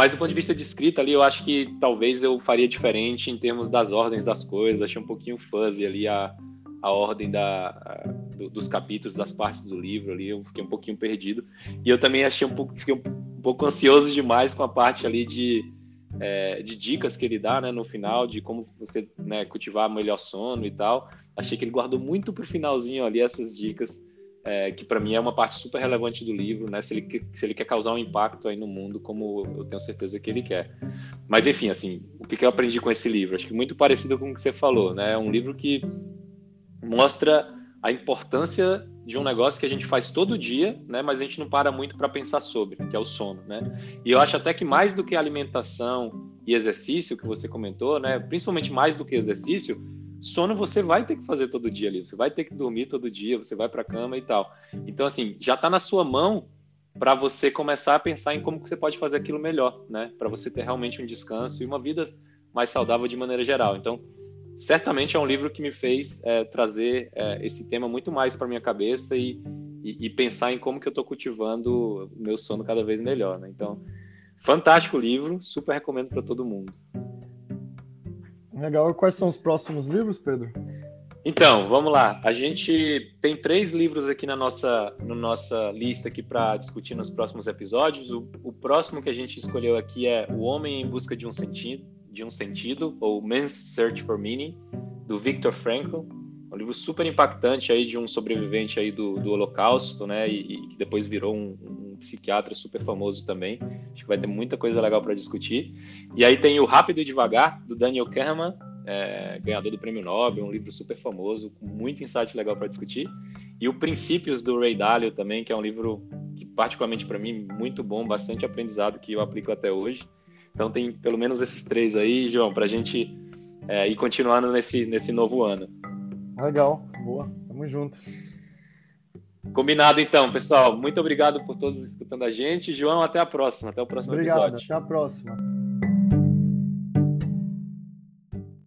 [SPEAKER 1] Mas do ponto de vista de escrita ali, eu acho que talvez eu faria diferente em termos das ordens das coisas. Achei um pouquinho fuzzy ali a, a ordem da, a, do, dos capítulos, das partes do livro ali. Eu fiquei um pouquinho perdido. E eu também achei um pouco, fiquei um pouco ansioso demais com a parte ali de é, de dicas que ele dá né, no final, de como você né, cultivar melhor sono e tal. Achei que ele guardou muito para o finalzinho ali essas dicas, é, que para mim é uma parte super relevante do livro, né? Se ele, se ele quer causar um impacto aí no mundo, como eu tenho certeza que ele quer. Mas enfim, assim, o que eu aprendi com esse livro? Acho que muito parecido com o que você falou, né? É um livro que mostra a importância de um negócio que a gente faz todo dia, né, mas a gente não para muito para pensar sobre, que é o sono, né? E eu acho até que mais do que alimentação e exercício que você comentou, né, principalmente mais do que exercício, sono você vai ter que fazer todo dia ali, você vai ter que dormir todo dia, você vai para cama e tal. Então assim, já está na sua mão para você começar a pensar em como você pode fazer aquilo melhor, né? Para você ter realmente um descanso e uma vida mais saudável de maneira geral. Então, certamente é um livro que me fez é, trazer é, esse tema muito mais para minha cabeça e, e, e, pensar em como que eu estou cultivando meu sono cada vez melhor. Né? Então, fantástico livro, super recomendo para todo mundo.
[SPEAKER 2] Legal. Quais são os próximos livros, Pedro?
[SPEAKER 1] Então, vamos lá. A gente tem três livros aqui na nossa, na nossa lista aqui para discutir nos próximos episódios. O, o, próximo que a gente escolheu aqui é O Homem em Busca de um Sentido, de um Sentido, ou Man's Search for Meaning, do Viktor Frankl. Um livro super impactante aí de um sobrevivente aí do, do Holocausto, né? E, que depois virou um, um, psiquiatra super famoso também. Acho que vai ter muita coisa legal para discutir. E aí tem o Rápido e Devagar, do Daniel Kahneman, é, ganhador do Prêmio Nobel, um livro super famoso, com muito insight legal para discutir. E o Princípios do Ray Dalio também, que é um livro que particularmente para mim muito bom, bastante aprendizado que eu aplico até hoje. Então tem pelo menos esses três aí, João, para a gente é, ir continuando nesse, nesse novo ano.
[SPEAKER 2] Legal, boa, tamo junto.
[SPEAKER 1] Combinado então, pessoal. Muito obrigado por todos escutando a gente. João, até a próxima. Até o próximo
[SPEAKER 2] obrigado,
[SPEAKER 1] episódio.
[SPEAKER 2] Até a próxima.